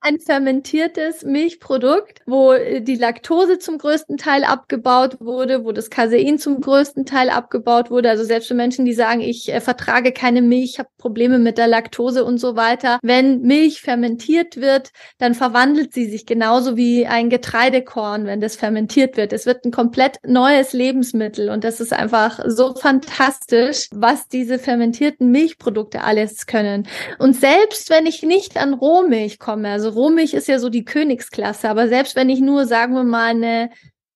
ein fermentiertes Milchprodukt, wo äh, die Laktose zum größten Teil abgebaut wurde, wo das Casein zum größten Teil abgebaut wurde. Also selbst für Menschen, die sagen, ich äh, vertrage keine Milch, habe Probleme mit der Laktose und so weiter. Wenn Milch fermentiert wird, dann verwandelt sie sich genauso wie ein Getreidekorn, wenn das fermentiert wird. Es wird ein komplett neues Lebensmittel und das ist einfach so fantastisch, was diese fermentierten Milchprodukte alles können. Und selbst wenn ich nicht an Rohmilch komme, also also Rohmilch ist ja so die Königsklasse, aber selbst wenn ich nur, sagen wir mal, eine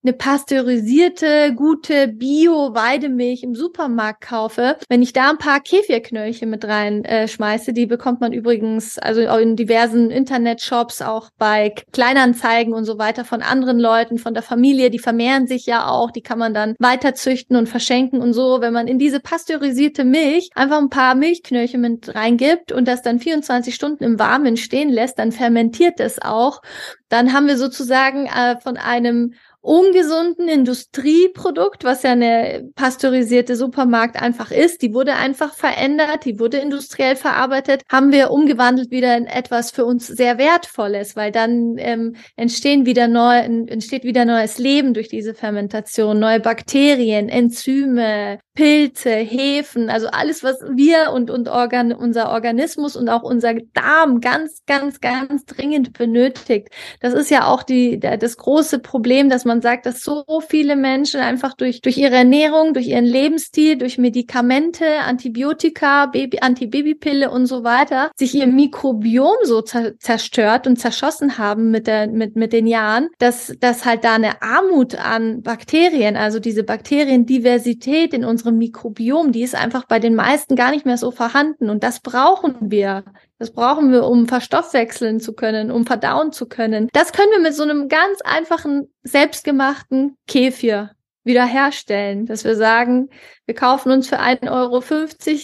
eine pasteurisierte, gute Bio-Weidemilch im Supermarkt kaufe, wenn ich da ein paar Kefirknöllchen mit rein äh, die bekommt man übrigens also in diversen Internetshops, auch bei Kleinanzeigen und so weiter von anderen Leuten, von der Familie, die vermehren sich ja auch, die kann man dann weiter züchten und verschenken und so. Wenn man in diese pasteurisierte Milch einfach ein paar Milchknöllchen mit reingibt und das dann 24 Stunden im Warmen stehen lässt, dann fermentiert es auch. Dann haben wir sozusagen äh, von einem ungesunden Industrieprodukt, was ja eine pasteurisierte Supermarkt einfach ist. Die wurde einfach verändert, die wurde industriell verarbeitet, haben wir umgewandelt wieder in etwas für uns sehr Wertvolles, weil dann ähm, entstehen wieder neu, entsteht wieder neues Leben durch diese Fermentation, neue Bakterien, Enzyme, Pilze, Hefen, also alles, was wir und, und Organ, unser Organismus und auch unser Darm ganz, ganz, ganz dringend benötigt. Das ist ja auch die, das große Problem, dass man sagt, dass so viele Menschen einfach durch, durch ihre Ernährung, durch ihren Lebensstil, durch Medikamente, Antibiotika, Baby, Antibabypille und so weiter, sich ihr Mikrobiom so zerstört und zerschossen haben mit der, mit, mit den Jahren, dass, dass halt da eine Armut an Bakterien, also diese Bakteriendiversität in unserem Mikrobiom, die ist einfach bei den meisten gar nicht mehr so vorhanden und das brauchen wir. Das brauchen wir, um verstoffwechseln zu können, um verdauen zu können. Das können wir mit so einem ganz einfachen, selbstgemachten Kefir wiederherstellen, dass wir sagen, wir kaufen uns für 1,50 Euro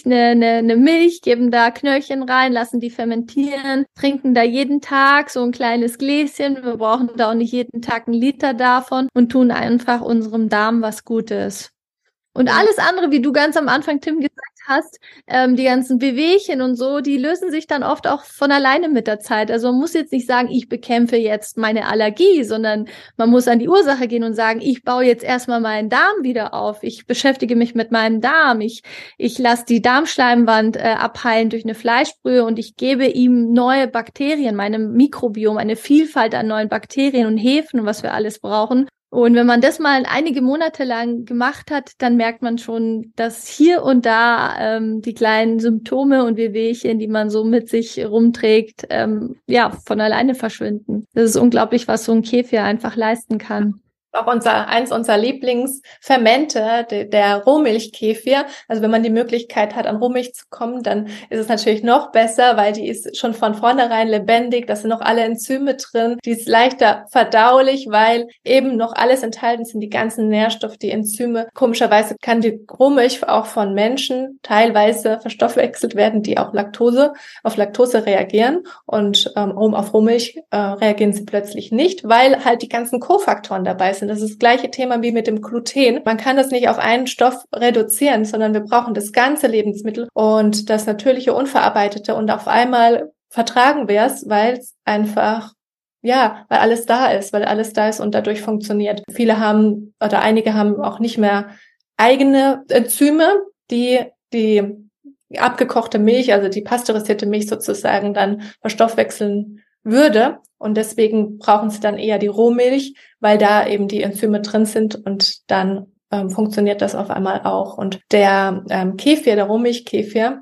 eine, eine, eine Milch, geben da Knöllchen rein, lassen die fermentieren, trinken da jeden Tag so ein kleines Gläschen. Wir brauchen da auch nicht jeden Tag einen Liter davon und tun einfach unserem Darm was Gutes. Und alles andere, wie du ganz am Anfang, Tim, gesagt hast, ähm, die ganzen Wehwehchen und so, die lösen sich dann oft auch von alleine mit der Zeit. Also man muss jetzt nicht sagen, ich bekämpfe jetzt meine Allergie, sondern man muss an die Ursache gehen und sagen, ich baue jetzt erstmal meinen Darm wieder auf. Ich beschäftige mich mit meinem Darm. Ich, ich lasse die Darmschleimwand äh, abheilen durch eine Fleischbrühe und ich gebe ihm neue Bakterien, meinem Mikrobiom, eine Vielfalt an neuen Bakterien und Hefen, was wir alles brauchen. Und wenn man das mal einige Monate lang gemacht hat, dann merkt man schon, dass hier und da ähm, die kleinen Symptome und Wehwehchen, die man so mit sich rumträgt, ähm, ja, von alleine verschwinden. Das ist unglaublich, was so ein Kefir einfach leisten kann auch unser, eins unserer Lieblingsfermente, der, Rohmilchkefir. Also wenn man die Möglichkeit hat, an Rohmilch zu kommen, dann ist es natürlich noch besser, weil die ist schon von vornherein lebendig. Da sind noch alle Enzyme drin. Die ist leichter verdaulich, weil eben noch alles enthalten sind, die ganzen Nährstoffe, die Enzyme. Komischerweise kann die Rohmilch auch von Menschen teilweise verstoffwechselt werden, die auch Laktose, auf Laktose reagieren. Und ähm, auf Rohmilch äh, reagieren sie plötzlich nicht, weil halt die ganzen Kofaktoren dabei sind sind. Das ist das gleiche Thema wie mit dem Gluten. Man kann das nicht auf einen Stoff reduzieren, sondern wir brauchen das ganze Lebensmittel und das natürliche, unverarbeitete und auf einmal vertragen wir es, weil es einfach ja, weil alles da ist, weil alles da ist und dadurch funktioniert. Viele haben oder einige haben auch nicht mehr eigene Enzyme, die die abgekochte Milch, also die pasteurisierte Milch sozusagen dann verstoffwechseln würde. Und deswegen brauchen sie dann eher die Rohmilch, weil da eben die Enzyme drin sind und dann ähm, funktioniert das auf einmal auch. Und der ähm, Kefir, der Rohmilchkefir,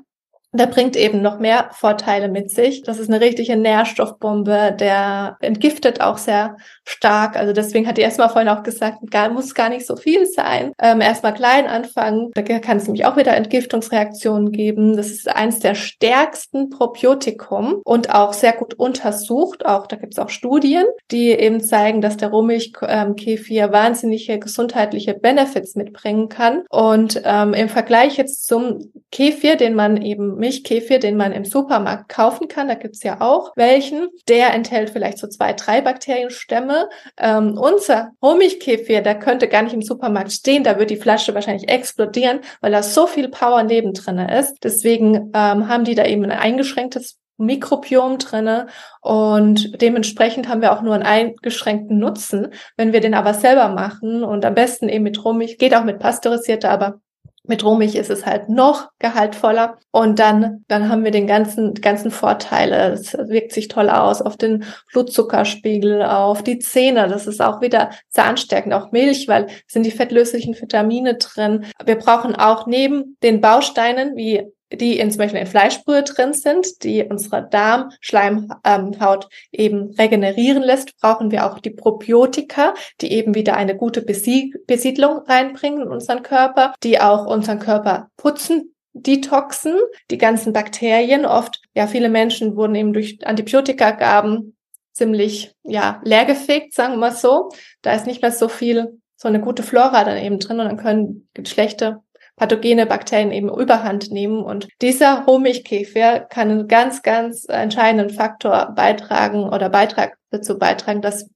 der bringt eben noch mehr Vorteile mit sich. Das ist eine richtige Nährstoffbombe, der entgiftet auch sehr stark. Also deswegen hat die erstmal vorhin auch gesagt, gar, muss gar nicht so viel sein. Ähm, erstmal klein anfangen. Da kann es nämlich auch wieder Entgiftungsreaktionen geben. Das ist eins der stärksten Probiotikum und auch sehr gut untersucht. Auch da gibt es auch Studien, die eben zeigen, dass der Rohmilchkefir ähm, wahnsinnige gesundheitliche Benefits mitbringen kann. Und ähm, im Vergleich jetzt zum Kefir, den man eben Milchkefir, den man im Supermarkt kaufen kann, da gibt's ja auch welchen, der enthält vielleicht so zwei, drei Bakterienstämme. Ähm, unser Rohmilchkefir, der könnte gar nicht im Supermarkt stehen, da wird die Flasche wahrscheinlich explodieren, weil da so viel Power neben drinne ist. Deswegen ähm, haben die da eben ein eingeschränktes Mikrobiom drinne und dementsprechend haben wir auch nur einen eingeschränkten Nutzen. Wenn wir den aber selber machen und am besten eben mit Rohmilch, geht auch mit pasteurisierter, aber mit Rohmilch ist es halt noch gehaltvoller und dann, dann haben wir den ganzen, ganzen Vorteile. Es wirkt sich toll aus auf den Blutzuckerspiegel, auf die Zähne. Das ist auch wieder zahnstärkend, auch Milch, weil sind die fettlöslichen Vitamine drin. Wir brauchen auch neben den Bausteinen wie die in zum Beispiel in Fleischbrühe drin sind, die unsere Darmschleimhaut eben regenerieren lässt, brauchen wir auch die Probiotika, die eben wieder eine gute Besiedlung reinbringen in unseren Körper, die auch unseren Körper putzen, detoxen, die ganzen Bakterien. Oft, ja, viele Menschen wurden eben durch Antibiotikagaben ziemlich, ja, leergefegt, sagen wir so. Da ist nicht mehr so viel, so eine gute Flora dann eben drin und dann können schlechte pathogene Bakterien eben überhand nehmen. Und dieser Rohmilchkäfer kann einen ganz, ganz entscheidenden Faktor beitragen oder Beitrag dazu beitragen, dass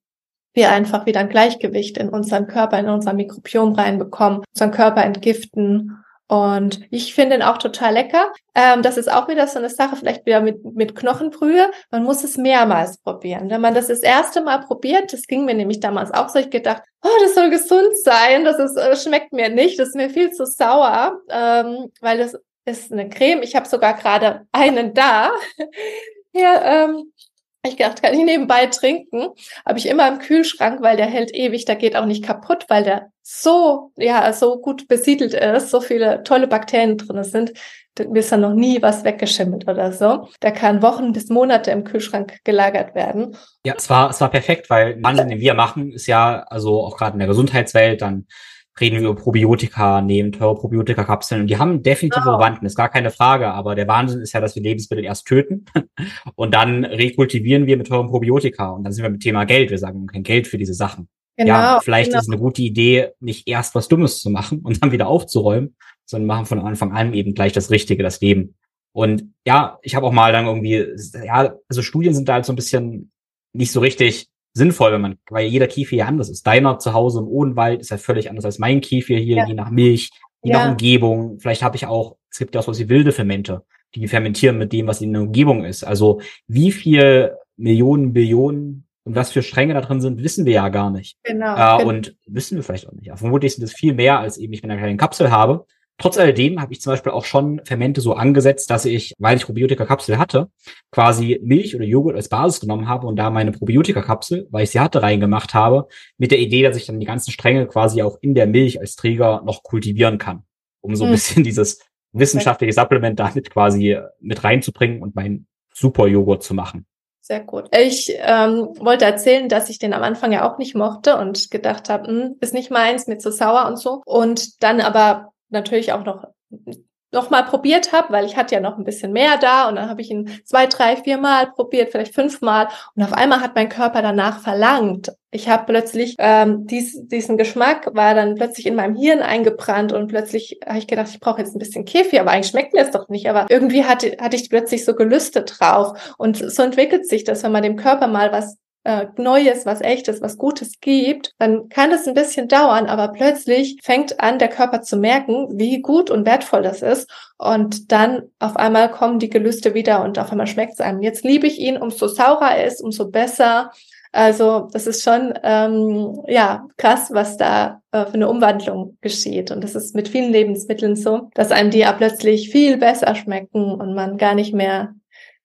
wir einfach wieder ein Gleichgewicht in unseren Körper, in unser Mikrobiom reinbekommen, unseren Körper entgiften und ich finde ihn auch total lecker. Ähm, das ist auch wieder so eine Sache, vielleicht wieder mit, mit Knochenbrühe. Man muss es mehrmals probieren. Wenn man das das erste Mal probiert, das ging mir nämlich damals auch so, ich gedacht, oh, das soll gesund sein, das ist, äh, schmeckt mir nicht, das ist mir viel zu sauer, ähm, weil das ist eine Creme. Ich habe sogar gerade einen da. ja, ähm, ich gedacht, kann ich nebenbei trinken. Habe ich immer im Kühlschrank, weil der hält ewig, der geht auch nicht kaputt, weil der so, ja, so gut besiedelt ist, so viele tolle Bakterien drin sind. Mir ist da noch nie was weggeschimmelt oder so. Der kann Wochen bis Monate im Kühlschrank gelagert werden. Ja, es war, es war perfekt, weil Wahnsinn, den wir machen, ist ja, also auch gerade in der Gesundheitswelt, dann reden wir über Probiotika, nehmen teure Probiotika-Kapseln und die haben definitiv. Verwandten, ist gar keine Frage, aber der Wahnsinn ist ja, dass wir Lebensmittel erst töten und dann rekultivieren wir mit teuren Probiotika und dann sind wir mit Thema Geld, wir sagen kein Geld für diese Sachen. Genau, ja, vielleicht genau. ist eine gute Idee, nicht erst was Dummes zu machen und dann wieder aufzuräumen, sondern machen von Anfang an eben gleich das Richtige, das Leben. Und ja, ich habe auch mal dann irgendwie, ja, also Studien sind da halt so ein bisschen nicht so richtig sinnvoll, wenn man, weil jeder Kiefer hier anders ist. Deiner zu Hause im Odenwald ist ja völlig anders als mein Kiefer hier, ja. je nach Milch, je ja. nach Umgebung. Vielleicht habe ich auch, es gibt ja auch so wie wilde Fermente, die fermentieren mit dem, was in der Umgebung ist. Also wie viel Millionen, Billionen und was für Stränge da drin sind, wissen wir ja gar nicht. Genau. Äh, genau. und wissen wir vielleicht auch nicht. Aber vermutlich sind es viel mehr, als eben ich mit einer kleinen Kapsel habe. Trotz alledem habe ich zum Beispiel auch schon Fermente so angesetzt, dass ich, weil ich Probiotika-Kapsel hatte, quasi Milch oder Joghurt als Basis genommen habe und da meine Probiotika-Kapsel, weil ich sie hatte, reingemacht habe, mit der Idee, dass ich dann die ganzen Stränge quasi auch in der Milch als Träger noch kultivieren kann, um so ein hm. bisschen dieses wissenschaftliche Supplement damit quasi mit reinzubringen und meinen Super-Joghurt zu machen. Sehr gut. Ich ähm, wollte erzählen, dass ich den am Anfang ja auch nicht mochte und gedacht habe, hm, ist nicht meins, mir zu sauer und so. Und dann aber natürlich auch noch noch mal probiert habe, weil ich hatte ja noch ein bisschen mehr da und dann habe ich ihn zwei, drei, vier Mal probiert, vielleicht fünfmal und auf einmal hat mein Körper danach verlangt. Ich habe plötzlich ähm, dies, diesen Geschmack war dann plötzlich in meinem Hirn eingebrannt und plötzlich habe ich gedacht, ich brauche jetzt ein bisschen Kefir, aber eigentlich schmeckt mir es doch nicht. Aber irgendwie hatte, hatte ich plötzlich so gelüstet drauf und so entwickelt sich das, wenn man dem Körper mal was äh, Neues, was Echtes, was Gutes gibt, dann kann es ein bisschen dauern, aber plötzlich fängt an, der Körper zu merken, wie gut und wertvoll das ist. Und dann auf einmal kommen die Gelüste wieder und auf einmal schmeckt es einem. Jetzt liebe ich ihn, umso saurer er ist, umso besser. Also das ist schon ähm, ja krass, was da äh, für eine Umwandlung geschieht. Und das ist mit vielen Lebensmitteln so, dass einem die ja plötzlich viel besser schmecken und man gar nicht mehr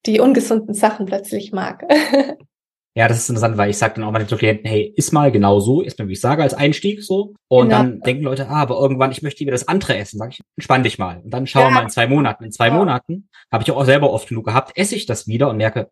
die ungesunden Sachen plötzlich mag. Ja, das ist interessant, weil ich sage dann auch mal den Klienten, hey, ist mal genau so, ist mal, wie ich sage, als Einstieg so. Und genau. dann denken Leute, ah, aber irgendwann, ich möchte wieder das andere essen. Sag ich, entspann dich mal. Und dann schauen wir ja. mal in zwei Monaten. In zwei ja. Monaten habe ich auch selber oft genug gehabt, esse ich das wieder und merke,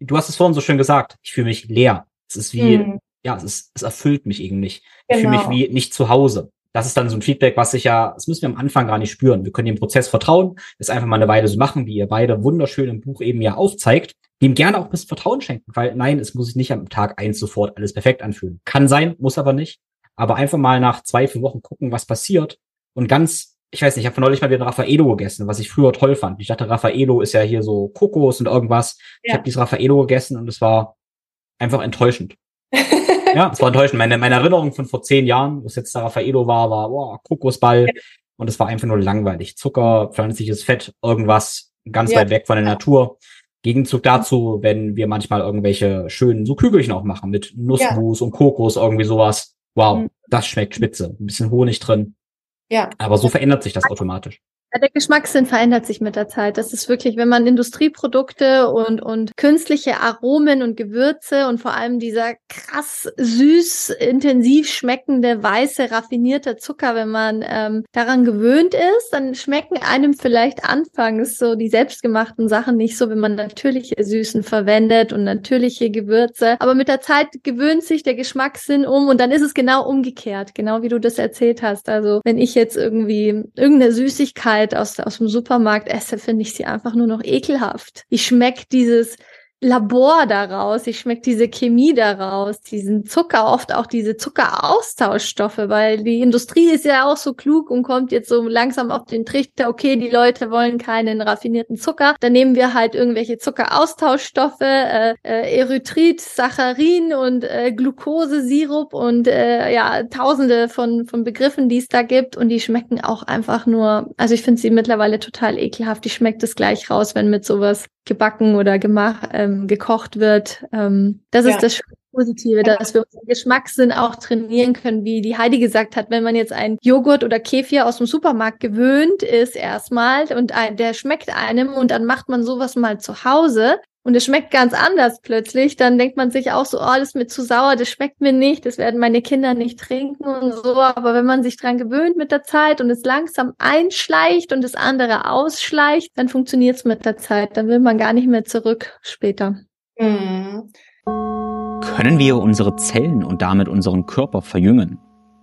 du hast es vorhin so schön gesagt, ich fühle mich leer. Es ist wie, mhm. ja, es ist, es erfüllt mich irgendwie nicht. Genau. Ich fühle mich genau. wie nicht zu Hause. Das ist dann so ein Feedback, was ich ja, das müssen wir am Anfang gar nicht spüren. Wir können dem Prozess vertrauen, das einfach mal eine Weile so machen, wie ihr beide wunderschön im Buch eben ja aufzeigt dem gerne auch ein bisschen Vertrauen schenken, weil nein, es muss sich nicht am Tag eins sofort alles perfekt anfühlen. Kann sein, muss aber nicht. Aber einfach mal nach zwei, vier Wochen gucken, was passiert. Und ganz, ich weiß nicht, ich habe neulich mal wieder Raffaello gegessen, was ich früher toll fand. Ich dachte, Raffaello ist ja hier so Kokos und irgendwas. Ja. Ich habe dieses Raffaello gegessen und es war einfach enttäuschend. ja, es war enttäuschend. Meine, meine Erinnerung von vor zehn Jahren, was jetzt der Raffaello war, war boah, Kokosball. Ja. Und es war einfach nur langweilig. Zucker, pflanzliches Fett, irgendwas ganz ja. weit weg von der Natur. Gegenzug dazu, wenn wir manchmal irgendwelche schönen so Kügelchen auch machen mit Nussmus und Kokos, irgendwie sowas. Wow, mhm. das schmeckt spitze. Ein bisschen Honig drin. Ja. Aber so verändert sich das automatisch. Der Geschmackssinn verändert sich mit der Zeit. Das ist wirklich, wenn man Industrieprodukte und, und künstliche Aromen und Gewürze und vor allem dieser krass süß, intensiv schmeckende, weiße, raffinierte Zucker, wenn man ähm, daran gewöhnt ist, dann schmecken einem vielleicht anfangs so die selbstgemachten Sachen nicht so, wenn man natürliche Süßen verwendet und natürliche Gewürze. Aber mit der Zeit gewöhnt sich der Geschmackssinn um und dann ist es genau umgekehrt, genau wie du das erzählt hast. Also wenn ich jetzt irgendwie irgendeine Süßigkeit Süßigkeit aus, aus dem Supermarkt esse, finde ich sie einfach nur noch ekelhaft. Ich schmecke dieses Labor daraus, ich schmecke diese Chemie daraus, diesen Zucker, oft auch diese Zuckeraustauschstoffe, weil die Industrie ist ja auch so klug und kommt jetzt so langsam auf den Trichter, okay, die Leute wollen keinen raffinierten Zucker, dann nehmen wir halt irgendwelche Zuckeraustauschstoffe, äh, äh, Erythrit, Saccharin und äh, Glukosesirup und äh, ja, tausende von, von Begriffen, die es da gibt und die schmecken auch einfach nur, also ich finde sie mittlerweile total ekelhaft, die schmeckt es gleich raus, wenn mit sowas gebacken oder gemacht, ähm, gekocht wird. Ähm, das ja. ist das Positive, dass wir unseren Geschmackssinn auch trainieren können, wie die Heidi gesagt hat, wenn man jetzt einen Joghurt oder Kefir aus dem Supermarkt gewöhnt ist erstmal und ein, der schmeckt einem und dann macht man sowas mal zu Hause, und es schmeckt ganz anders plötzlich, dann denkt man sich auch so, oh, das ist mir zu sauer, das schmeckt mir nicht, das werden meine Kinder nicht trinken und so. Aber wenn man sich dran gewöhnt mit der Zeit und es langsam einschleicht und das andere ausschleicht, dann funktioniert es mit der Zeit. Dann will man gar nicht mehr zurück später. Mhm. Können wir unsere Zellen und damit unseren Körper verjüngen?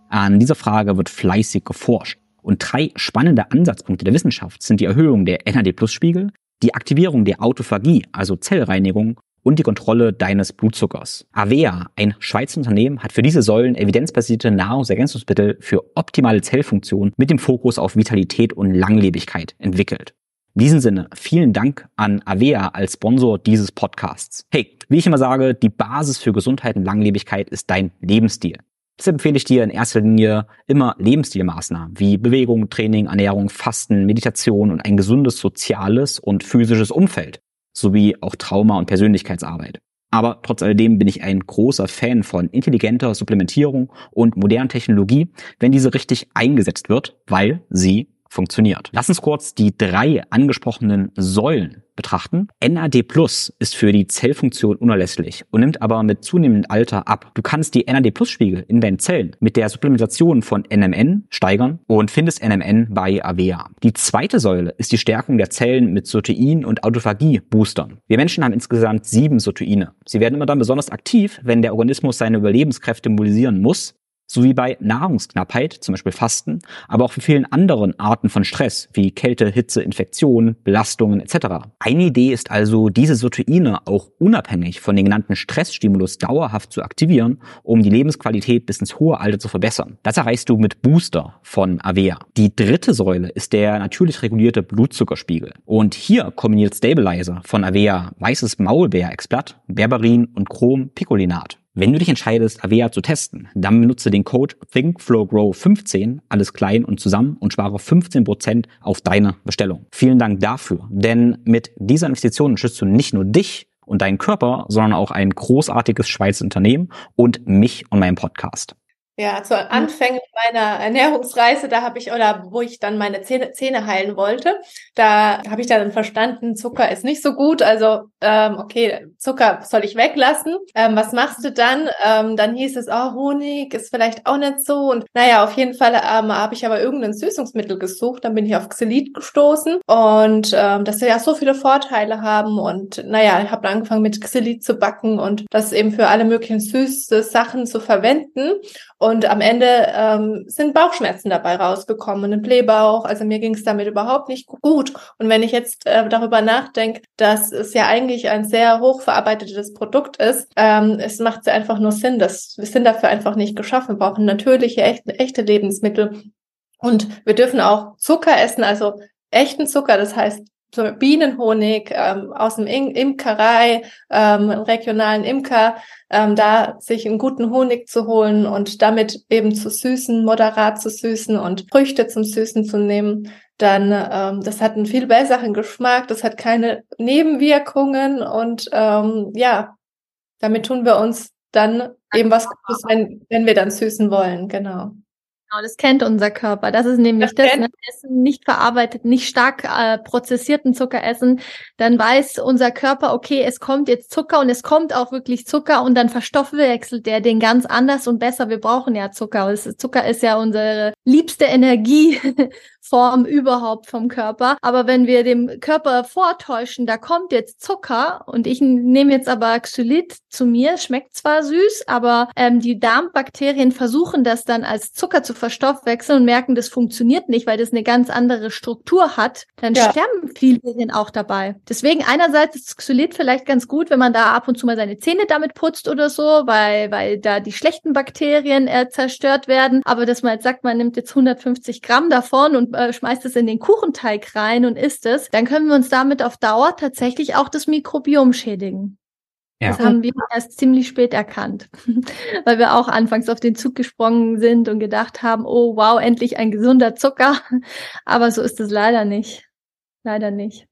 An dieser Frage wird fleißig geforscht. Und drei spannende Ansatzpunkte der Wissenschaft sind die Erhöhung der NAD-Plus-Spiegel, die Aktivierung der Autophagie, also Zellreinigung, und die Kontrolle deines Blutzuckers. Avea, ein Schweizer Unternehmen, hat für diese Säulen evidenzbasierte Nahrungsergänzungsmittel für optimale Zellfunktion mit dem Fokus auf Vitalität und Langlebigkeit entwickelt. In diesem Sinne, vielen Dank an Avea als Sponsor dieses Podcasts. Hey, wie ich immer sage, die Basis für Gesundheit und Langlebigkeit ist dein Lebensstil. Deshalb empfehle ich dir in erster Linie immer Lebensstilmaßnahmen wie Bewegung, Training, Ernährung, Fasten, Meditation und ein gesundes soziales und physisches Umfeld sowie auch Trauma- und Persönlichkeitsarbeit. Aber trotz alledem bin ich ein großer Fan von intelligenter Supplementierung und moderner Technologie, wenn diese richtig eingesetzt wird, weil sie funktioniert. Lass uns kurz die drei angesprochenen Säulen betrachten. NAD Plus ist für die Zellfunktion unerlässlich und nimmt aber mit zunehmendem Alter ab. Du kannst die NAD Plus Spiegel in deinen Zellen mit der Supplementation von NMN steigern und findest NMN bei Avea. Die zweite Säule ist die Stärkung der Zellen mit Sotein und Autophagie Boostern. Wir Menschen haben insgesamt sieben Soteine. Sie werden immer dann besonders aktiv, wenn der Organismus seine Überlebenskräfte mobilisieren muss sowie bei Nahrungsknappheit, zum Beispiel Fasten, aber auch für vielen anderen Arten von Stress, wie Kälte, Hitze, Infektionen, Belastungen etc. Eine Idee ist also, diese Soteine auch unabhängig von den genannten Stressstimulus dauerhaft zu aktivieren, um die Lebensqualität bis ins hohe Alter zu verbessern. Das erreichst du mit Booster von Avea. Die dritte Säule ist der natürlich regulierte Blutzuckerspiegel. Und hier kombiniert Stabilizer von Avea weißes Maulbeerexblatt, Berberin und Chrom-Picolinat. Wenn du dich entscheidest, Avea zu testen, dann benutze den Code ThinkFlowGrow15, alles klein und zusammen und spare 15% auf deine Bestellung. Vielen Dank dafür, denn mit dieser Investition schützt du nicht nur dich und deinen Körper, sondern auch ein großartiges Schweizer Unternehmen und mich und meinen Podcast. Ja, zu Anfängen meiner Ernährungsreise, da habe ich, oder wo ich dann meine Zähne, Zähne heilen wollte, da habe ich dann verstanden, Zucker ist nicht so gut, also ähm, okay, Zucker soll ich weglassen. Ähm, was machst du dann? Ähm, dann hieß es, oh, Honig ist vielleicht auch nicht so. Und naja, auf jeden Fall ähm, habe ich aber irgendein Süßungsmittel gesucht, dann bin ich auf Xylit gestoßen und ähm, dass sie ja so viele Vorteile haben und naja, ich habe angefangen mit Xylit zu backen und das eben für alle möglichen süße Sachen zu verwenden. Und am Ende ähm, sind Bauchschmerzen dabei rausgekommen, ein Blähbauch. Also mir ging es damit überhaupt nicht gut. Und wenn ich jetzt äh, darüber nachdenke, dass es ja eigentlich ein sehr hochverarbeitetes Produkt ist, ähm, es macht einfach nur Sinn, dass wir sind dafür einfach nicht geschaffen. Wir brauchen natürliche, echte, echte Lebensmittel. Und wir dürfen auch Zucker essen, also echten Zucker, das heißt Bienenhonig ähm, aus dem Imkerei, ähm, regionalen Imker, ähm, da sich einen guten Honig zu holen und damit eben zu süßen, moderat zu süßen und Früchte zum Süßen zu nehmen, dann ähm, das hat einen viel besseren Geschmack, das hat keine Nebenwirkungen und ähm, ja, damit tun wir uns dann eben was Gutes, wenn, wenn wir dann süßen wollen, genau. Genau, das kennt unser Körper. Das ist nämlich das, das ne? Essen nicht verarbeitet, nicht stark äh, prozessierten Zucker essen. Dann weiß unser Körper, okay, es kommt jetzt Zucker und es kommt auch wirklich Zucker und dann verstoffwechselt der den ganz anders und besser. Wir brauchen ja Zucker. Zucker ist ja unsere liebste Energieform überhaupt vom Körper. Aber wenn wir dem Körper vortäuschen, da kommt jetzt Zucker und ich nehme jetzt aber Xylit zu mir, schmeckt zwar süß, aber ähm, die Darmbakterien versuchen das dann als Zucker zu verstoffwechseln und merken, das funktioniert nicht, weil das eine ganz andere Struktur hat, dann ja. sterben viele auch dabei. Deswegen einerseits ist Xylit vielleicht ganz gut, wenn man da ab und zu mal seine Zähne damit putzt oder so, weil, weil da die schlechten Bakterien äh, zerstört werden. Aber dass man jetzt sagt, man nimmt jetzt 150 Gramm davon und äh, schmeißt es in den Kuchenteig rein und isst es, dann können wir uns damit auf Dauer tatsächlich auch das Mikrobiom schädigen. Ja. Das haben wir erst ziemlich spät erkannt, weil wir auch anfangs auf den Zug gesprungen sind und gedacht haben, oh wow, endlich ein gesunder Zucker. Aber so ist es leider nicht. Leider nicht.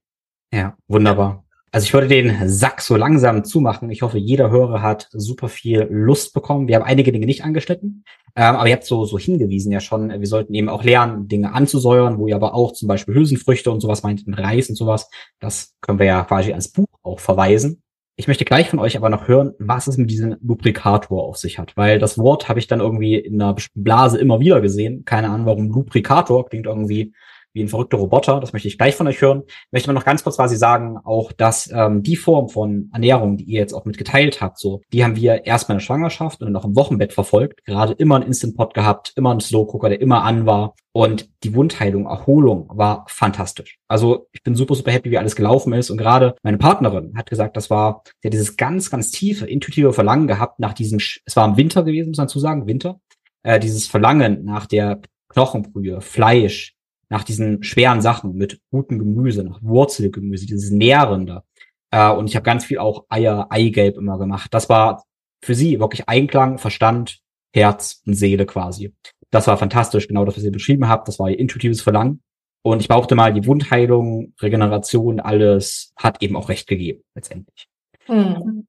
Ja, wunderbar. Also ich würde den Sack so langsam zumachen. Ich hoffe, jeder Hörer hat super viel Lust bekommen. Wir haben einige Dinge nicht angeschnitten, ähm, aber ihr habt so, so hingewiesen ja schon, wir sollten eben auch lernen, Dinge anzusäuern, wo ihr aber auch zum Beispiel Hülsenfrüchte und sowas meint, Reis und sowas. Das können wir ja quasi als Buch auch verweisen. Ich möchte gleich von euch aber noch hören, was es mit diesem Lubrikator auf sich hat, weil das Wort habe ich dann irgendwie in einer Blase immer wieder gesehen. Keine Ahnung, warum Lubrikator klingt irgendwie wie ein verrückter Roboter. Das möchte ich gleich von euch hören. Möchte mal noch ganz kurz quasi sagen, auch dass ähm, die Form von Ernährung, die ihr jetzt auch mitgeteilt habt, so, die haben wir erstmal in der Schwangerschaft und dann auch im Wochenbett verfolgt. Gerade immer einen Instant Pot gehabt, immer einen Slow Cooker, der immer an war. Und die Wundheilung, Erholung war fantastisch. Also ich bin super, super happy, wie alles gelaufen ist. Und gerade meine Partnerin hat gesagt, das war, sie hat dieses ganz, ganz tiefe, intuitive Verlangen gehabt nach diesem, es war im Winter gewesen, muss man zu sagen, Winter, äh, dieses Verlangen nach der Knochenbrühe, Fleisch, nach diesen schweren Sachen mit gutem Gemüse, nach Wurzelgemüse, dieses Nährende. Äh, und ich habe ganz viel auch Eier, Eigelb immer gemacht. Das war für sie wirklich Einklang, Verstand, Herz und Seele quasi. Das war fantastisch, genau das, was ihr beschrieben habt. Das war ihr intuitives Verlangen. Und ich brauchte mal die Wundheilung, Regeneration, alles hat eben auch recht gegeben, letztendlich. Mhm.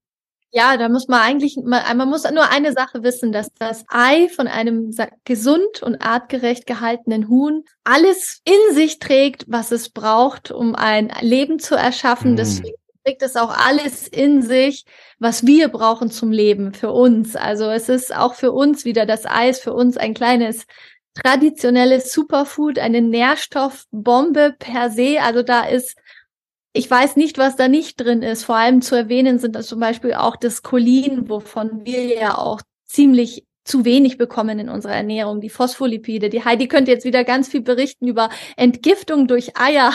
Ja, da muss man eigentlich, man muss nur eine Sache wissen, dass das Ei von einem gesund und artgerecht gehaltenen Huhn alles in sich trägt, was es braucht, um ein Leben zu erschaffen. Mm. Deswegen trägt es auch alles in sich, was wir brauchen zum Leben für uns. Also es ist auch für uns wieder das Eis, für uns ein kleines traditionelles Superfood, eine Nährstoffbombe per se. Also da ist ich weiß nicht, was da nicht drin ist. Vor allem zu erwähnen sind das zum Beispiel auch das Cholin, wovon wir ja auch ziemlich zu wenig bekommen in unserer Ernährung, die Phospholipide. Die Heidi könnte jetzt wieder ganz viel berichten über Entgiftung durch Eier.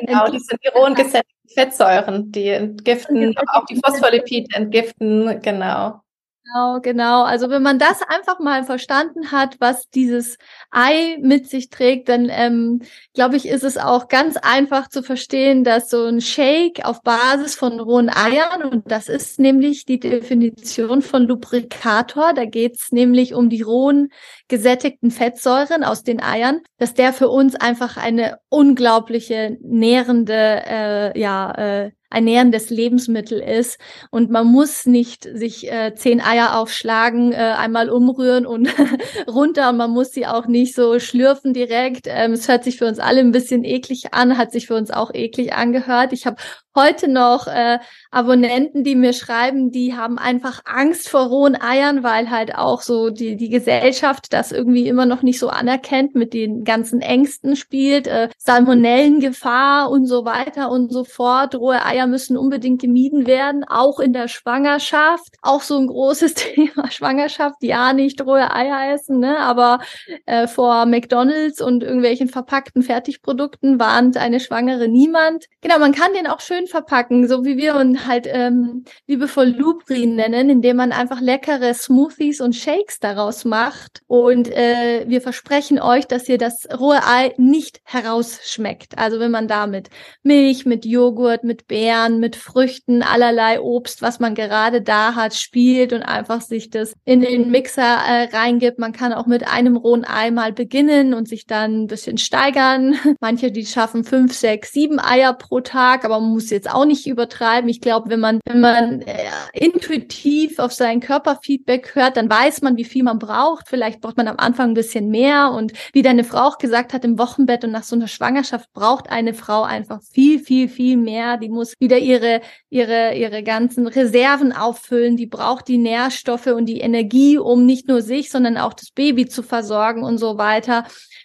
Genau, die sind die rohen gesättigten Fettsäuren, die entgiften, auch die Phospholipide entgiften, genau. Genau, genau. Also wenn man das einfach mal verstanden hat, was dieses Ei mit sich trägt, dann ähm, glaube ich, ist es auch ganz einfach zu verstehen, dass so ein Shake auf Basis von rohen Eiern, und das ist nämlich die Definition von Lubrikator, da geht's nämlich um die rohen gesättigten Fettsäuren aus den Eiern, dass der für uns einfach eine unglaubliche nährende, äh, ja, äh, ein nährendes Lebensmittel ist. Und man muss nicht sich äh, zehn Eier aufschlagen, äh, einmal umrühren und runter. Man muss sie auch nicht so schlürfen direkt. Ähm, es hört sich für uns alle ein bisschen eklig an, hat sich für uns auch eklig angehört. Ich habe heute noch äh, Abonnenten, die mir schreiben, die haben einfach Angst vor rohen Eiern, weil halt auch so die, die Gesellschaft das irgendwie immer noch nicht so anerkennt, mit den ganzen Ängsten spielt, äh, Salmonellengefahr und so weiter und so fort. Rohe Eier müssen unbedingt gemieden werden, auch in der Schwangerschaft. Auch so ein großes Thema Schwangerschaft, ja, nicht rohe Eier essen, ne? aber äh, vor McDonalds und irgendwelchen verpackten Fertigprodukten warnt eine Schwangere niemand. Genau, man kann den auch schön schön verpacken, so wie wir uns halt ähm, liebevoll Lubrin nennen, indem man einfach leckere Smoothies und Shakes daraus macht. Und äh, wir versprechen euch, dass ihr das rohe Ei nicht herausschmeckt. Also wenn man da mit Milch, mit Joghurt, mit Beeren, mit Früchten, allerlei Obst, was man gerade da hat, spielt und einfach sich das in den Mixer äh, reingibt. Man kann auch mit einem rohen Ei mal beginnen und sich dann ein bisschen steigern. Manche, die schaffen fünf, sechs, sieben Eier pro Tag, aber man muss jetzt auch nicht übertreiben. Ich glaube, wenn man, wenn man äh, intuitiv auf sein Körperfeedback hört, dann weiß man, wie viel man braucht. Vielleicht braucht man am Anfang ein bisschen mehr. Und wie deine Frau auch gesagt hat, im Wochenbett und nach so einer Schwangerschaft braucht eine Frau einfach viel, viel, viel mehr. Die muss wieder ihre, ihre, ihre ganzen Reserven auffüllen. Die braucht die Nährstoffe und die Energie, um nicht nur sich, sondern auch das Baby zu versorgen und so weiter.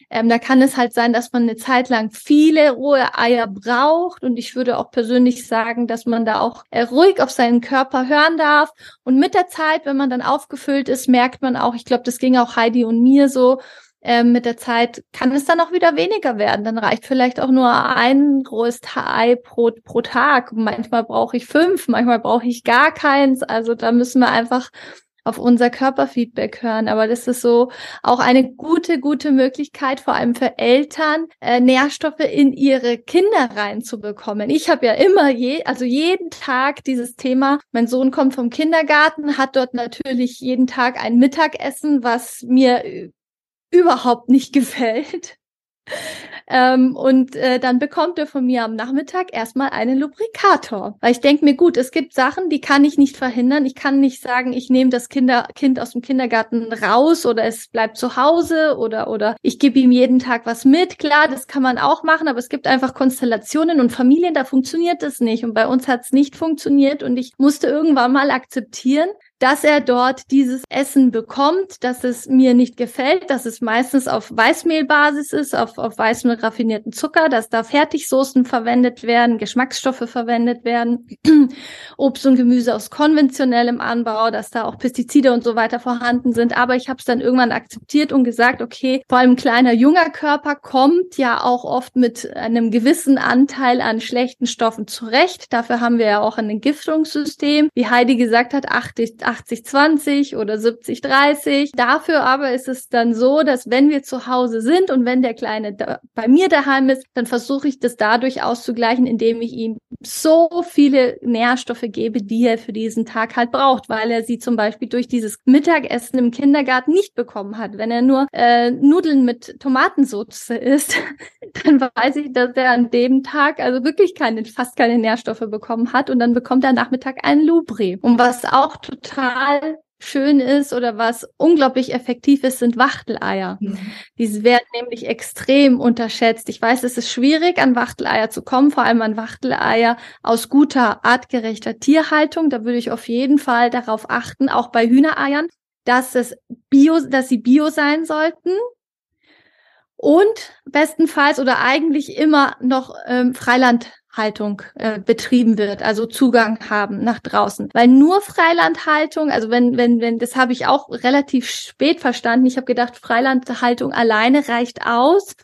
Ähm, da kann es halt sein, dass man eine Zeit lang viele rohe Eier braucht. Und ich würde auch persönlich sagen, dass man da auch äh, ruhig auf seinen Körper hören darf. Und mit der Zeit, wenn man dann aufgefüllt ist, merkt man auch, ich glaube, das ging auch Heidi und mir so, ähm, mit der Zeit kann es dann auch wieder weniger werden. Dann reicht vielleicht auch nur ein rohes Ei pro, pro Tag. Manchmal brauche ich fünf, manchmal brauche ich gar keins. Also da müssen wir einfach auf unser Körperfeedback hören. Aber das ist so auch eine gute, gute Möglichkeit, vor allem für Eltern, äh, Nährstoffe in ihre Kinder reinzubekommen. Ich habe ja immer je, also jeden Tag dieses Thema. Mein Sohn kommt vom Kindergarten, hat dort natürlich jeden Tag ein Mittagessen, was mir überhaupt nicht gefällt. Ähm, und äh, dann bekommt er von mir am Nachmittag erstmal einen Lubrikator. Weil ich denke mir, gut, es gibt Sachen, die kann ich nicht verhindern. Ich kann nicht sagen, ich nehme das Kinder Kind aus dem Kindergarten raus oder es bleibt zu Hause oder, oder ich gebe ihm jeden Tag was mit. Klar, das kann man auch machen, aber es gibt einfach Konstellationen und Familien, da funktioniert das nicht. Und bei uns hat es nicht funktioniert und ich musste irgendwann mal akzeptieren, dass er dort dieses Essen bekommt, dass es mir nicht gefällt, dass es meistens auf Weißmehlbasis ist, auf, auf Weißmehl raffinierten Zucker, dass da Fertigsoßen verwendet werden, Geschmacksstoffe verwendet werden, Obst und Gemüse aus konventionellem Anbau, dass da auch Pestizide und so weiter vorhanden sind. Aber ich habe es dann irgendwann akzeptiert und gesagt, okay, vor allem kleiner junger Körper kommt ja auch oft mit einem gewissen Anteil an schlechten Stoffen zurecht. Dafür haben wir ja auch ein Entgiftungssystem. Wie Heidi gesagt hat, 80, 80-20 oder 70-30. Dafür aber ist es dann so, dass wenn wir zu Hause sind und wenn der Kleine da, bei mir daheim ist, dann versuche ich das dadurch auszugleichen, indem ich ihm so viele Nährstoffe gebe, die er für diesen Tag halt braucht, weil er sie zum Beispiel durch dieses Mittagessen im Kindergarten nicht bekommen hat. Wenn er nur äh, Nudeln mit Tomatensauce isst, dann weiß ich, dass er an dem Tag also wirklich keine, fast keine Nährstoffe bekommen hat und dann bekommt er Nachmittag einen Lubri. Und was auch total schön ist oder was unglaublich effektiv ist, sind Wachteleier. Mhm. Diese werden nämlich extrem unterschätzt. Ich weiß, es ist schwierig, an Wachteleier zu kommen, vor allem an Wachteleier aus guter, artgerechter Tierhaltung. Da würde ich auf jeden Fall darauf achten, auch bei Hühnereiern, dass es Bio, dass sie Bio sein sollten. Und bestenfalls oder eigentlich immer noch ähm, Freiland Haltung äh, betrieben wird, also Zugang haben nach draußen. Weil nur Freilandhaltung, also wenn, wenn, wenn, das habe ich auch relativ spät verstanden. Ich habe gedacht, Freilandhaltung alleine reicht aus.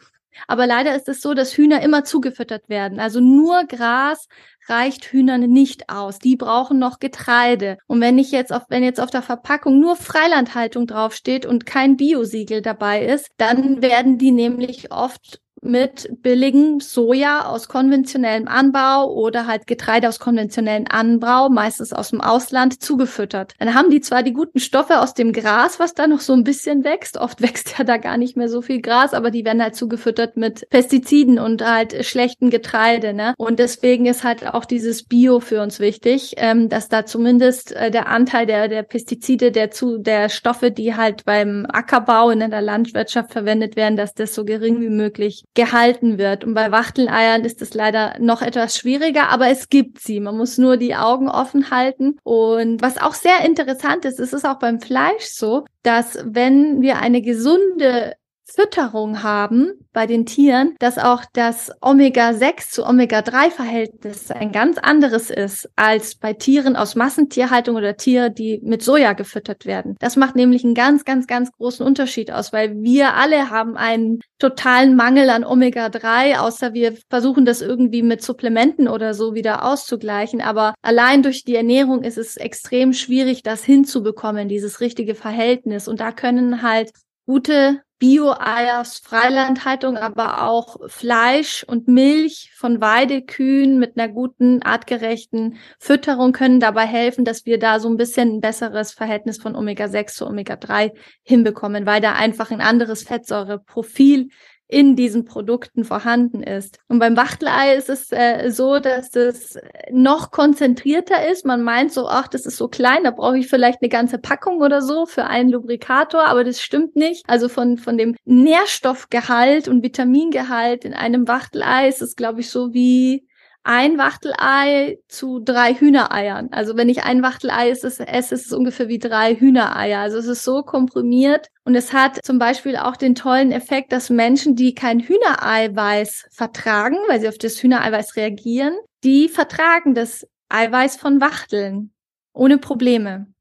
Aber leider ist es so, dass Hühner immer zugefüttert werden. Also nur Gras reicht Hühnern nicht aus. Die brauchen noch Getreide. Und wenn ich jetzt auf, wenn jetzt auf der Verpackung nur Freilandhaltung draufsteht und kein Biosiegel dabei ist, dann werden die nämlich oft mit billigem Soja aus konventionellem Anbau oder halt Getreide aus konventionellem Anbau, meistens aus dem Ausland, zugefüttert. Dann haben die zwar die guten Stoffe aus dem Gras, was da noch so ein bisschen wächst. Oft wächst ja da gar nicht mehr so viel Gras, aber die werden halt zugefüttert mit Pestiziden und halt schlechten Getreide. Ne? Und deswegen ist halt auch dieses Bio für uns wichtig, ähm, dass da zumindest äh, der Anteil der, der Pestizide, der zu der Stoffe, die halt beim Ackerbau in der Landwirtschaft verwendet werden, dass das so gering wie möglich gehalten wird. Und bei Wachteleiern ist es leider noch etwas schwieriger, aber es gibt sie. Man muss nur die Augen offen halten. Und was auch sehr interessant ist, es ist auch beim Fleisch so, dass wenn wir eine gesunde Fütterung haben bei den Tieren, dass auch das Omega-6 zu Omega-3-Verhältnis ein ganz anderes ist als bei Tieren aus Massentierhaltung oder Tiere, die mit Soja gefüttert werden. Das macht nämlich einen ganz, ganz, ganz großen Unterschied aus, weil wir alle haben einen totalen Mangel an Omega-3, außer wir versuchen das irgendwie mit Supplementen oder so wieder auszugleichen. Aber allein durch die Ernährung ist es extrem schwierig, das hinzubekommen, dieses richtige Verhältnis. Und da können halt gute Bio-Eier, Freilandhaltung, aber auch Fleisch und Milch von Weidekühen mit einer guten, artgerechten Fütterung können dabei helfen, dass wir da so ein bisschen ein besseres Verhältnis von Omega-6 zu Omega-3 hinbekommen, weil da einfach ein anderes Fettsäureprofil in diesen Produkten vorhanden ist. Und beim Wachtelei ist es äh, so, dass es noch konzentrierter ist. Man meint so, ach, das ist so klein, da brauche ich vielleicht eine ganze Packung oder so für einen Lubrikator, aber das stimmt nicht. Also von, von dem Nährstoffgehalt und Vitamingehalt in einem Wachtelei ist es, glaube ich, so wie ein Wachtelei zu drei Hühnereiern. Also wenn ich ein Wachtelei esse, ist es ungefähr wie drei Hühnereier. Also es ist so komprimiert und es hat zum Beispiel auch den tollen Effekt, dass Menschen, die kein Hühnereiweiß vertragen, weil sie auf das Hühnereiweiß reagieren, die vertragen das Eiweiß von Wachteln ohne Probleme.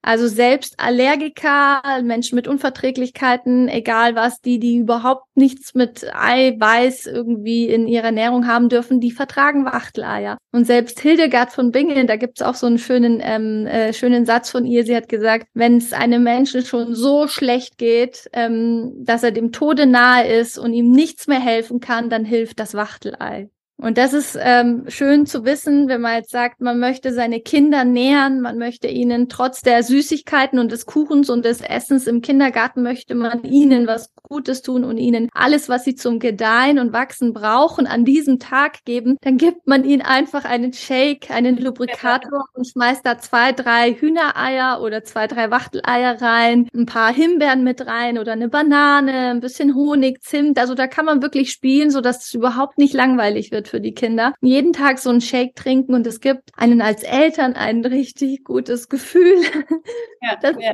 Also selbst Allergiker, Menschen mit Unverträglichkeiten, egal was, die, die überhaupt nichts mit Eiweiß irgendwie in ihrer Ernährung haben dürfen, die vertragen Wachteleier. Und selbst Hildegard von Bingen, da gibt's auch so einen schönen, ähm, äh, schönen Satz von ihr. Sie hat gesagt, wenn es einem Menschen schon so schlecht geht, ähm, dass er dem Tode nahe ist und ihm nichts mehr helfen kann, dann hilft das Wachtelei. Und das ist ähm, schön zu wissen, wenn man jetzt sagt, man möchte seine Kinder nähern, man möchte ihnen trotz der Süßigkeiten und des Kuchens und des Essens im Kindergarten möchte man ihnen was Gutes tun und ihnen alles, was sie zum Gedeihen und Wachsen brauchen, an diesem Tag geben, dann gibt man ihnen einfach einen Shake, einen Lubrikator und schmeißt da zwei, drei Hühnereier oder zwei, drei Wachteleier rein, ein paar Himbeeren mit rein oder eine Banane, ein bisschen Honig, Zimt. Also da kann man wirklich spielen, so dass es überhaupt nicht langweilig wird wird für die Kinder. Jeden Tag so einen Shake trinken und es gibt einen als Eltern ein richtig gutes Gefühl. Ja, das ja.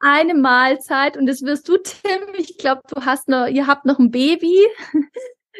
eine Mahlzeit und das wirst du, Tim, ich glaube, du hast noch, ihr habt noch ein Baby.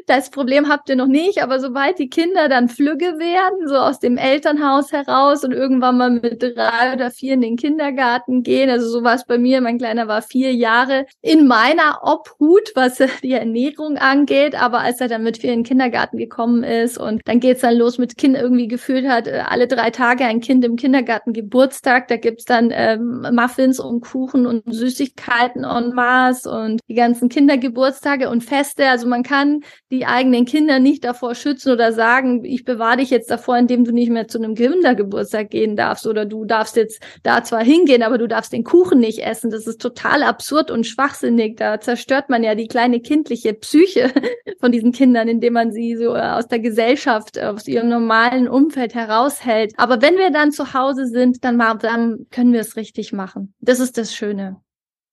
Das Problem habt ihr noch nicht, aber sobald die Kinder dann flügge werden, so aus dem Elternhaus heraus und irgendwann mal mit drei oder vier in den Kindergarten gehen, also so war es bei mir, mein Kleiner war vier Jahre in meiner Obhut, was die Ernährung angeht, aber als er dann mit vier in den Kindergarten gekommen ist und dann geht's dann los mit Kind irgendwie gefühlt hat, äh, alle drei Tage ein Kind im Kindergarten Geburtstag, da gibt's dann ähm, Muffins und Kuchen und Süßigkeiten en masse und die ganzen Kindergeburtstage und Feste, also man kann die eigenen Kinder nicht davor schützen oder sagen, ich bewahre dich jetzt davor, indem du nicht mehr zu einem Kindergeburtstag gehen darfst oder du darfst jetzt da zwar hingehen, aber du darfst den Kuchen nicht essen. Das ist total absurd und schwachsinnig. Da zerstört man ja die kleine kindliche Psyche von diesen Kindern, indem man sie so aus der Gesellschaft, aus ihrem normalen Umfeld heraushält. Aber wenn wir dann zu Hause sind, dann, dann können wir es richtig machen. Das ist das Schöne.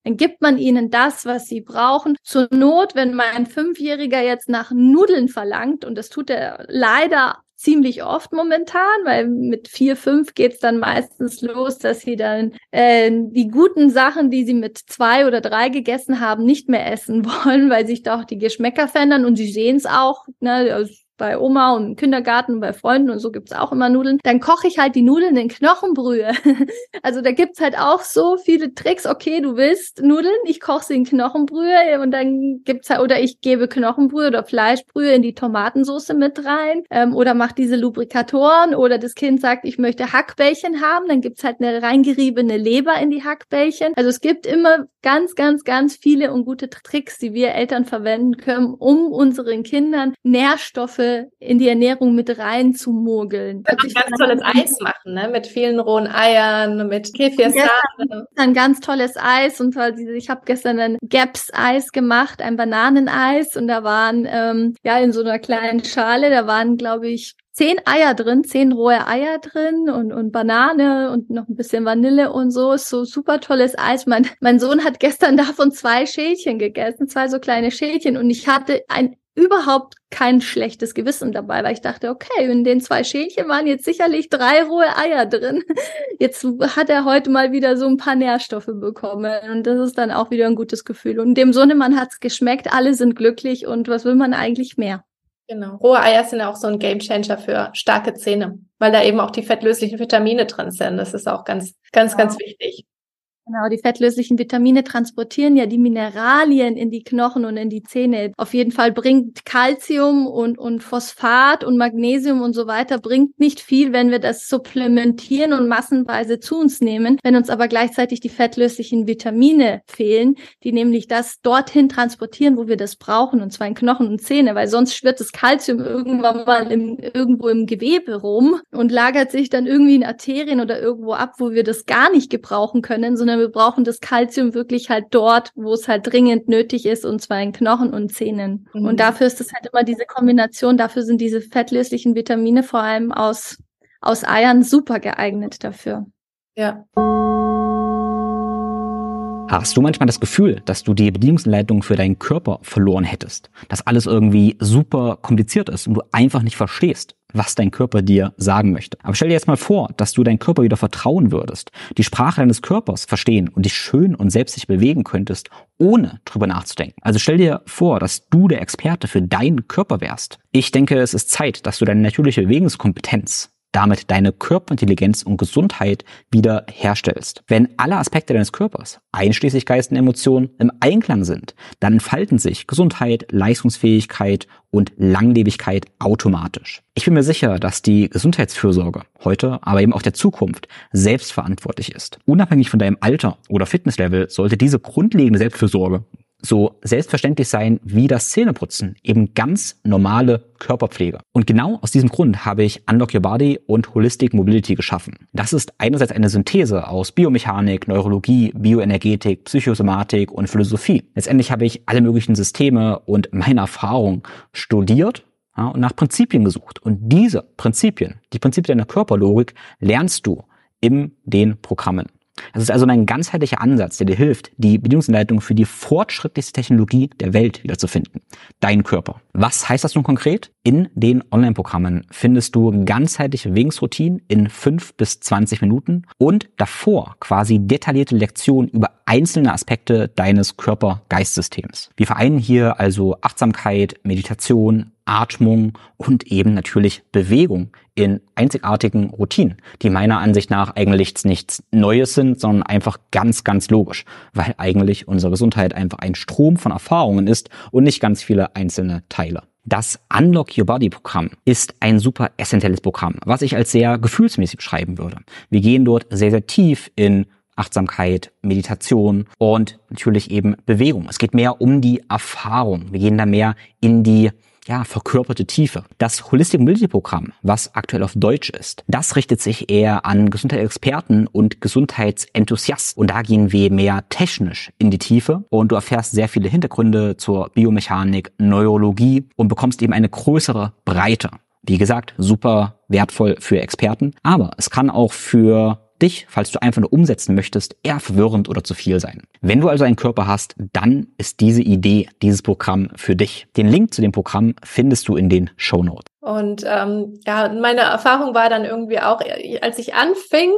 Dann gibt man ihnen das, was sie brauchen. Zur Not, wenn mein Fünfjähriger jetzt nach Nudeln verlangt, und das tut er leider ziemlich oft momentan, weil mit vier, fünf geht's dann meistens los, dass sie dann äh, die guten Sachen, die sie mit zwei oder drei gegessen haben, nicht mehr essen wollen, weil sich doch die Geschmäcker verändern und sie sehen es auch. Ne, bei Oma und im Kindergarten bei Freunden und so gibt's auch immer Nudeln. Dann koche ich halt die Nudeln in Knochenbrühe. also da gibt's halt auch so viele Tricks. Okay, du willst Nudeln, ich koche sie in Knochenbrühe und dann gibt's halt, oder ich gebe Knochenbrühe oder Fleischbrühe in die Tomatensauce mit rein ähm, oder mach diese Lubrikatoren oder das Kind sagt, ich möchte Hackbällchen haben, dann gibt's halt eine reingeriebene Leber in die Hackbällchen. Also es gibt immer ganz, ganz, ganz viele und gute Tricks, die wir Eltern verwenden können, um unseren Kindern Nährstoffe in die Ernährung mit rein zu mogeln. Kann ein ganz tolles Eis machen, ne? Mit vielen rohen Eiern, mit Kefirsahne. Ein ganz tolles Eis und ich habe gestern ein Gaps-Eis gemacht, ein Bananeneis und da waren ähm, ja in so einer kleinen Schale, da waren glaube ich zehn Eier drin, zehn rohe Eier drin und, und Banane und noch ein bisschen Vanille und so. Ist so super tolles Eis. Mein, mein Sohn hat gestern davon zwei Schälchen gegessen, zwei so kleine Schälchen und ich hatte ein überhaupt kein schlechtes Gewissen dabei, weil ich dachte, okay, in den zwei Schälchen waren jetzt sicherlich drei rohe Eier drin. Jetzt hat er heute mal wieder so ein paar Nährstoffe bekommen und das ist dann auch wieder ein gutes Gefühl. Und dem Sohnemann hat's geschmeckt, alle sind glücklich und was will man eigentlich mehr? Genau. Rohe Eier sind ja auch so ein Gamechanger für starke Zähne, weil da eben auch die fettlöslichen Vitamine drin sind. Das ist auch ganz, ganz, ja. ganz wichtig. Genau, die fettlöslichen Vitamine transportieren ja die Mineralien in die Knochen und in die Zähne. Auf jeden Fall bringt Calcium und, und Phosphat und Magnesium und so weiter bringt nicht viel, wenn wir das supplementieren und massenweise zu uns nehmen. Wenn uns aber gleichzeitig die fettlöslichen Vitamine fehlen, die nämlich das dorthin transportieren, wo wir das brauchen, und zwar in Knochen und Zähne, weil sonst schwirrt das Calcium irgendwann mal im, irgendwo im Gewebe rum und lagert sich dann irgendwie in Arterien oder irgendwo ab, wo wir das gar nicht gebrauchen können, sondern wir brauchen das Kalzium wirklich halt dort, wo es halt dringend nötig ist, und zwar in Knochen und Zähnen. Mhm. Und dafür ist es halt immer diese Kombination, dafür sind diese fettlöslichen Vitamine vor allem aus, aus Eiern super geeignet dafür. Ja. Hast du manchmal das Gefühl, dass du die Bedienungsanleitung für deinen Körper verloren hättest? Dass alles irgendwie super kompliziert ist und du einfach nicht verstehst, was dein Körper dir sagen möchte. Aber stell dir jetzt mal vor, dass du deinem Körper wieder vertrauen würdest, die Sprache deines Körpers verstehen und dich schön und selbstlich bewegen könntest, ohne drüber nachzudenken. Also stell dir vor, dass du der Experte für deinen Körper wärst. Ich denke, es ist Zeit, dass du deine natürliche Bewegungskompetenz damit deine Körperintelligenz und Gesundheit wieder herstellst. Wenn alle Aspekte deines Körpers, einschließlich Geist und Emotionen, im Einklang sind, dann entfalten sich Gesundheit, Leistungsfähigkeit und Langlebigkeit automatisch. Ich bin mir sicher, dass die Gesundheitsfürsorge heute, aber eben auch der Zukunft selbstverantwortlich ist. Unabhängig von deinem Alter oder Fitnesslevel sollte diese grundlegende Selbstfürsorge so selbstverständlich sein wie das Zähneputzen, eben ganz normale Körperpflege. Und genau aus diesem Grund habe ich Unlock Your Body und Holistic Mobility geschaffen. Das ist einerseits eine Synthese aus Biomechanik, Neurologie, Bioenergetik, Psychosomatik und Philosophie. Letztendlich habe ich alle möglichen Systeme und meine Erfahrung studiert ja, und nach Prinzipien gesucht. Und diese Prinzipien, die Prinzipien der Körperlogik, lernst du in den Programmen. Das ist also ein ganzheitlicher Ansatz, der dir hilft, die Bedienungsanleitung für die fortschrittlichste Technologie der Welt wiederzufinden. Dein Körper. Was heißt das nun konkret? In den Online-Programmen findest du ganzheitliche Bewegungsroutinen in fünf bis zwanzig Minuten und davor quasi detaillierte Lektionen über einzelne Aspekte deines Körper-Geist-Systems. Wir vereinen hier also Achtsamkeit, Meditation, Atmung und eben natürlich Bewegung in einzigartigen Routinen, die meiner Ansicht nach eigentlich nichts Neues sind, sondern einfach ganz, ganz logisch, weil eigentlich unsere Gesundheit einfach ein Strom von Erfahrungen ist und nicht ganz viele einzelne Teile. Das Unlock Your Body Programm ist ein super essentielles Programm, was ich als sehr gefühlsmäßig beschreiben würde. Wir gehen dort sehr, sehr tief in Achtsamkeit, Meditation und natürlich eben Bewegung. Es geht mehr um die Erfahrung. Wir gehen da mehr in die ja, verkörperte Tiefe. Das Holistic Mobility Programm, was aktuell auf Deutsch ist, das richtet sich eher an Gesundheitsexperten und Gesundheitsenthusiasten. Und da gehen wir mehr technisch in die Tiefe und du erfährst sehr viele Hintergründe zur Biomechanik, Neurologie und bekommst eben eine größere Breite. Wie gesagt, super wertvoll für Experten, aber es kann auch für dich, falls du einfach nur umsetzen möchtest, eher verwirrend oder zu viel sein. Wenn du also einen Körper hast, dann ist diese Idee, dieses Programm für dich. Den Link zu dem Programm findest du in den Show Notes. Und ähm, ja, meine Erfahrung war dann irgendwie auch, als ich anfing,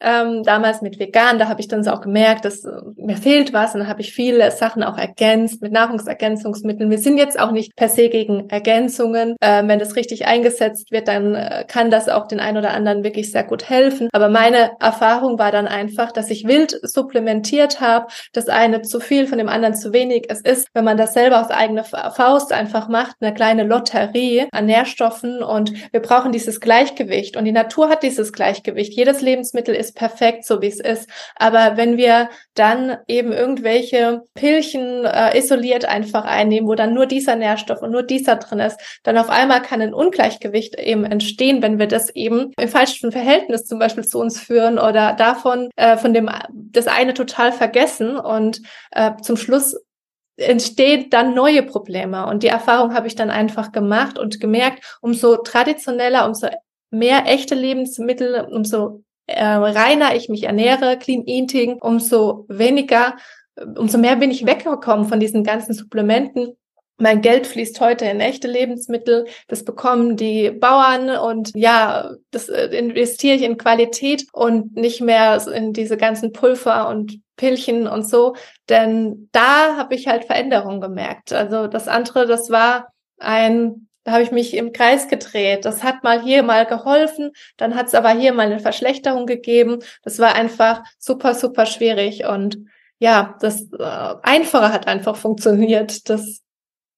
ähm, damals mit vegan, da habe ich dann so auch gemerkt, dass äh, mir fehlt was und dann habe ich viele Sachen auch ergänzt mit Nahrungsergänzungsmitteln. Wir sind jetzt auch nicht per se gegen Ergänzungen. Ähm, wenn das richtig eingesetzt wird, dann äh, kann das auch den einen oder anderen wirklich sehr gut helfen. Aber meine Erfahrung war dann einfach, dass ich wild supplementiert habe, das eine zu viel, von dem anderen zu wenig. Es ist, wenn man das selber aus eigener Faust einfach macht, eine kleine Lotterie an Nährstoffen und wir brauchen dieses Gleichgewicht und die Natur hat dieses Gleichgewicht. Jedes Lebensmittel ist ist perfekt, so wie es ist. Aber wenn wir dann eben irgendwelche Pilchen äh, isoliert einfach einnehmen, wo dann nur dieser Nährstoff und nur dieser drin ist, dann auf einmal kann ein Ungleichgewicht eben entstehen, wenn wir das eben im falschen Verhältnis zum Beispiel zu uns führen oder davon äh, von dem das eine total vergessen und äh, zum Schluss entstehen dann neue Probleme. Und die Erfahrung habe ich dann einfach gemacht und gemerkt, umso traditioneller, umso mehr echte Lebensmittel, umso äh, reiner ich mich ernähre, Clean Eating, umso weniger, umso mehr bin ich weggekommen von diesen ganzen Supplementen. Mein Geld fließt heute in echte Lebensmittel. Das bekommen die Bauern und ja, das äh, investiere ich in Qualität und nicht mehr in diese ganzen Pulver und Pillchen und so. Denn da habe ich halt Veränderungen gemerkt. Also das andere, das war ein da habe ich mich im Kreis gedreht. Das hat mal hier mal geholfen, dann hat es aber hier mal eine Verschlechterung gegeben. Das war einfach super, super schwierig. Und ja, das äh, Einfache hat einfach funktioniert. Das,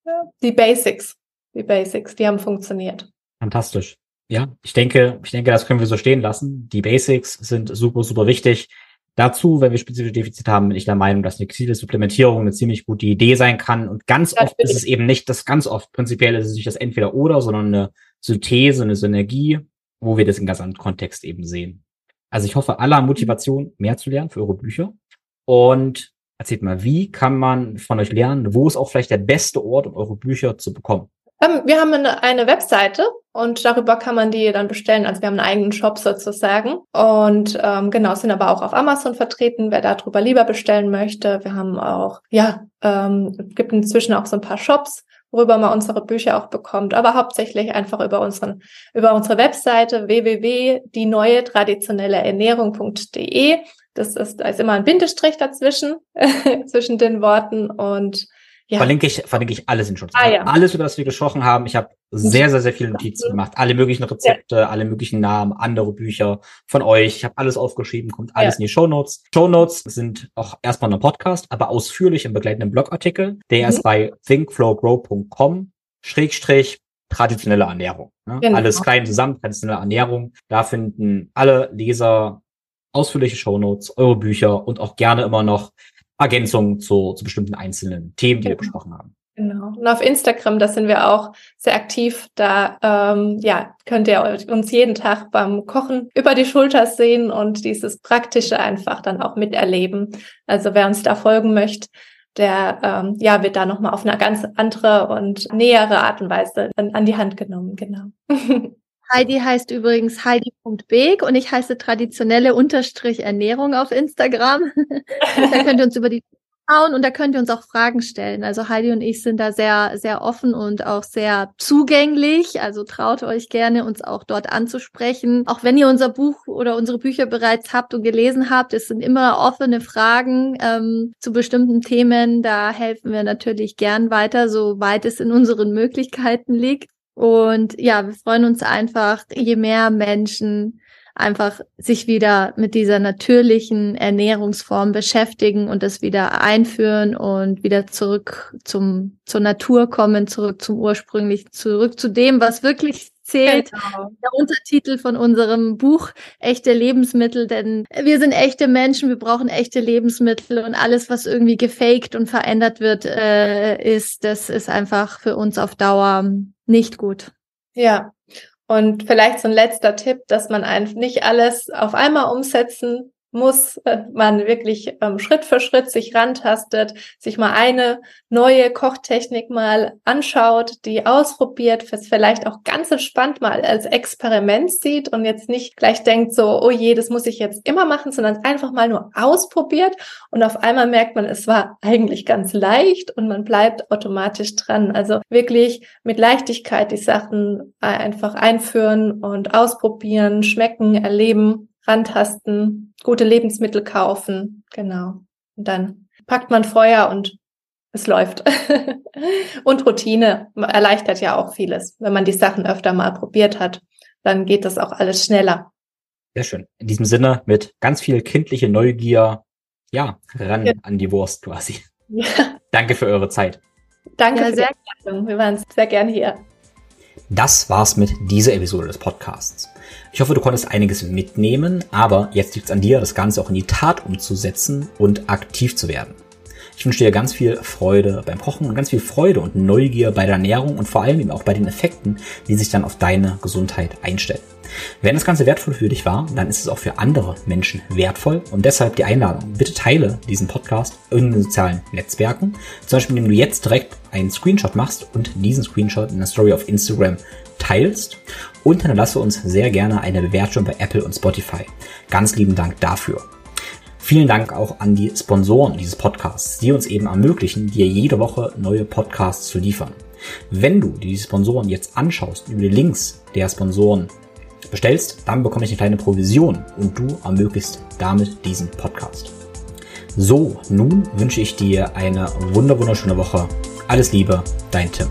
ja, die Basics, die Basics, die haben funktioniert. Fantastisch. Ja, ich denke, ich denke, das können wir so stehen lassen. Die Basics sind super, super wichtig. Dazu, wenn wir spezifische Defizite haben, bin ich der Meinung, dass eine gezielte Supplementierung eine ziemlich gute Idee sein kann. Und ganz oft ist es eben nicht, das ganz oft prinzipiell ist es nicht das Entweder-Oder, sondern eine Synthese, eine Synergie, wo wir das im Gesamtkontext eben sehen. Also ich hoffe, alle haben Motivation, mehr zu lernen für eure Bücher. Und erzählt mal, wie kann man von euch lernen? Wo ist auch vielleicht der beste Ort, um eure Bücher zu bekommen? Ähm, wir haben eine, eine Webseite und darüber kann man die dann bestellen. Also wir haben einen eigenen Shop sozusagen. Und ähm, genau, sind aber auch auf Amazon vertreten, wer darüber lieber bestellen möchte. Wir haben auch, ja, ähm, gibt inzwischen auch so ein paar Shops, worüber man unsere Bücher auch bekommt, aber hauptsächlich einfach über unseren, über unsere Webseite www.die traditionelle Ernährung.de. Das ist, da ist immer ein Bindestrich dazwischen, zwischen den Worten und ja. Verlinke ich, verlinke ich alles in Schutz. Ah, ja. Alles, über das wir gesprochen haben. Ich habe sehr, sehr, sehr viele Notizen gemacht. Alle möglichen Rezepte, ja. alle möglichen Namen, andere Bücher von euch. Ich habe alles aufgeschrieben, kommt alles ja. in die Show Notes. Show Notes sind auch erstmal ein Podcast, aber ausführlich im begleitenden Blogartikel. Der mhm. ist bei thinkflowgrow.com Schrägstrich traditionelle Ernährung. Ne? Genau. Alles klein zusammen, traditionelle Ernährung. Da finden alle Leser ausführliche Shownotes, eure Bücher und auch gerne immer noch Ergänzungen zu, zu bestimmten einzelnen Themen, die wir genau. besprochen haben. Genau. Und auf Instagram, da sind wir auch sehr aktiv. Da ähm, ja, könnt ihr uns jeden Tag beim Kochen über die Schulter sehen und dieses Praktische einfach dann auch miterleben. Also wer uns da folgen möchte, der ähm, ja wird da nochmal auf eine ganz andere und nähere Art und Weise an, an die Hand genommen, genau. Heidi heißt übrigens heidi.beek und ich heiße traditionelle Unterstrich Ernährung auf Instagram. da könnt ihr uns über die schauen und da könnt ihr uns auch Fragen stellen. Also Heidi und ich sind da sehr, sehr offen und auch sehr zugänglich. Also traut euch gerne, uns auch dort anzusprechen. Auch wenn ihr unser Buch oder unsere Bücher bereits habt und gelesen habt, es sind immer offene Fragen ähm, zu bestimmten Themen. Da helfen wir natürlich gern weiter, soweit es in unseren Möglichkeiten liegt. Und ja, wir freuen uns einfach, je mehr Menschen einfach sich wieder mit dieser natürlichen Ernährungsform beschäftigen und das wieder einführen und wieder zurück zum, zur Natur kommen, zurück zum ursprünglich, zurück zu dem, was wirklich zählt. Genau. Der Untertitel von unserem Buch, echte Lebensmittel, denn wir sind echte Menschen, wir brauchen echte Lebensmittel und alles, was irgendwie gefaked und verändert wird, äh, ist, das ist einfach für uns auf Dauer nicht gut. Ja, und vielleicht so ein letzter Tipp, dass man einfach nicht alles auf einmal umsetzen muss äh, man wirklich ähm, Schritt für Schritt sich rantastet, sich mal eine neue Kochtechnik mal anschaut, die ausprobiert, vielleicht auch ganz entspannt mal als Experiment sieht und jetzt nicht gleich denkt so, oh je, das muss ich jetzt immer machen, sondern einfach mal nur ausprobiert und auf einmal merkt man, es war eigentlich ganz leicht und man bleibt automatisch dran. Also wirklich mit Leichtigkeit die Sachen einfach einführen und ausprobieren, schmecken, erleben rantasten, gute Lebensmittel kaufen, genau. Und dann packt man Feuer und es läuft. und Routine erleichtert ja auch vieles. Wenn man die Sachen öfter mal probiert hat, dann geht das auch alles schneller. Sehr schön. In diesem Sinne mit ganz viel kindliche Neugier, ja, ran ja. an die Wurst quasi. Ja. Danke für eure Zeit. Danke ja, sehr gerne. Wir waren sehr gerne hier. Das war's mit dieser Episode des Podcasts. Ich hoffe, du konntest einiges mitnehmen, aber jetzt liegt es an dir, das Ganze auch in die Tat umzusetzen und aktiv zu werden. Ich wünsche dir ganz viel Freude beim Kochen und ganz viel Freude und Neugier bei der Ernährung und vor allem eben auch bei den Effekten, die sich dann auf deine Gesundheit einstellen. Wenn das Ganze wertvoll für dich war, dann ist es auch für andere Menschen wertvoll und deshalb die Einladung. Bitte teile diesen Podcast in den sozialen Netzwerken. Zum Beispiel, indem du jetzt direkt einen Screenshot machst und diesen Screenshot in der Story auf Instagram teilst und hinterlasse uns sehr gerne eine Bewertung bei Apple und Spotify. Ganz lieben Dank dafür. Vielen Dank auch an die Sponsoren dieses Podcasts, die uns eben ermöglichen, dir jede Woche neue Podcasts zu liefern. Wenn du die Sponsoren jetzt anschaust, über die Links der Sponsoren bestellst, dann bekomme ich eine kleine Provision und du ermöglichst damit diesen Podcast. So, nun wünsche ich dir eine wunderschöne Woche. Alles Liebe, dein Tim.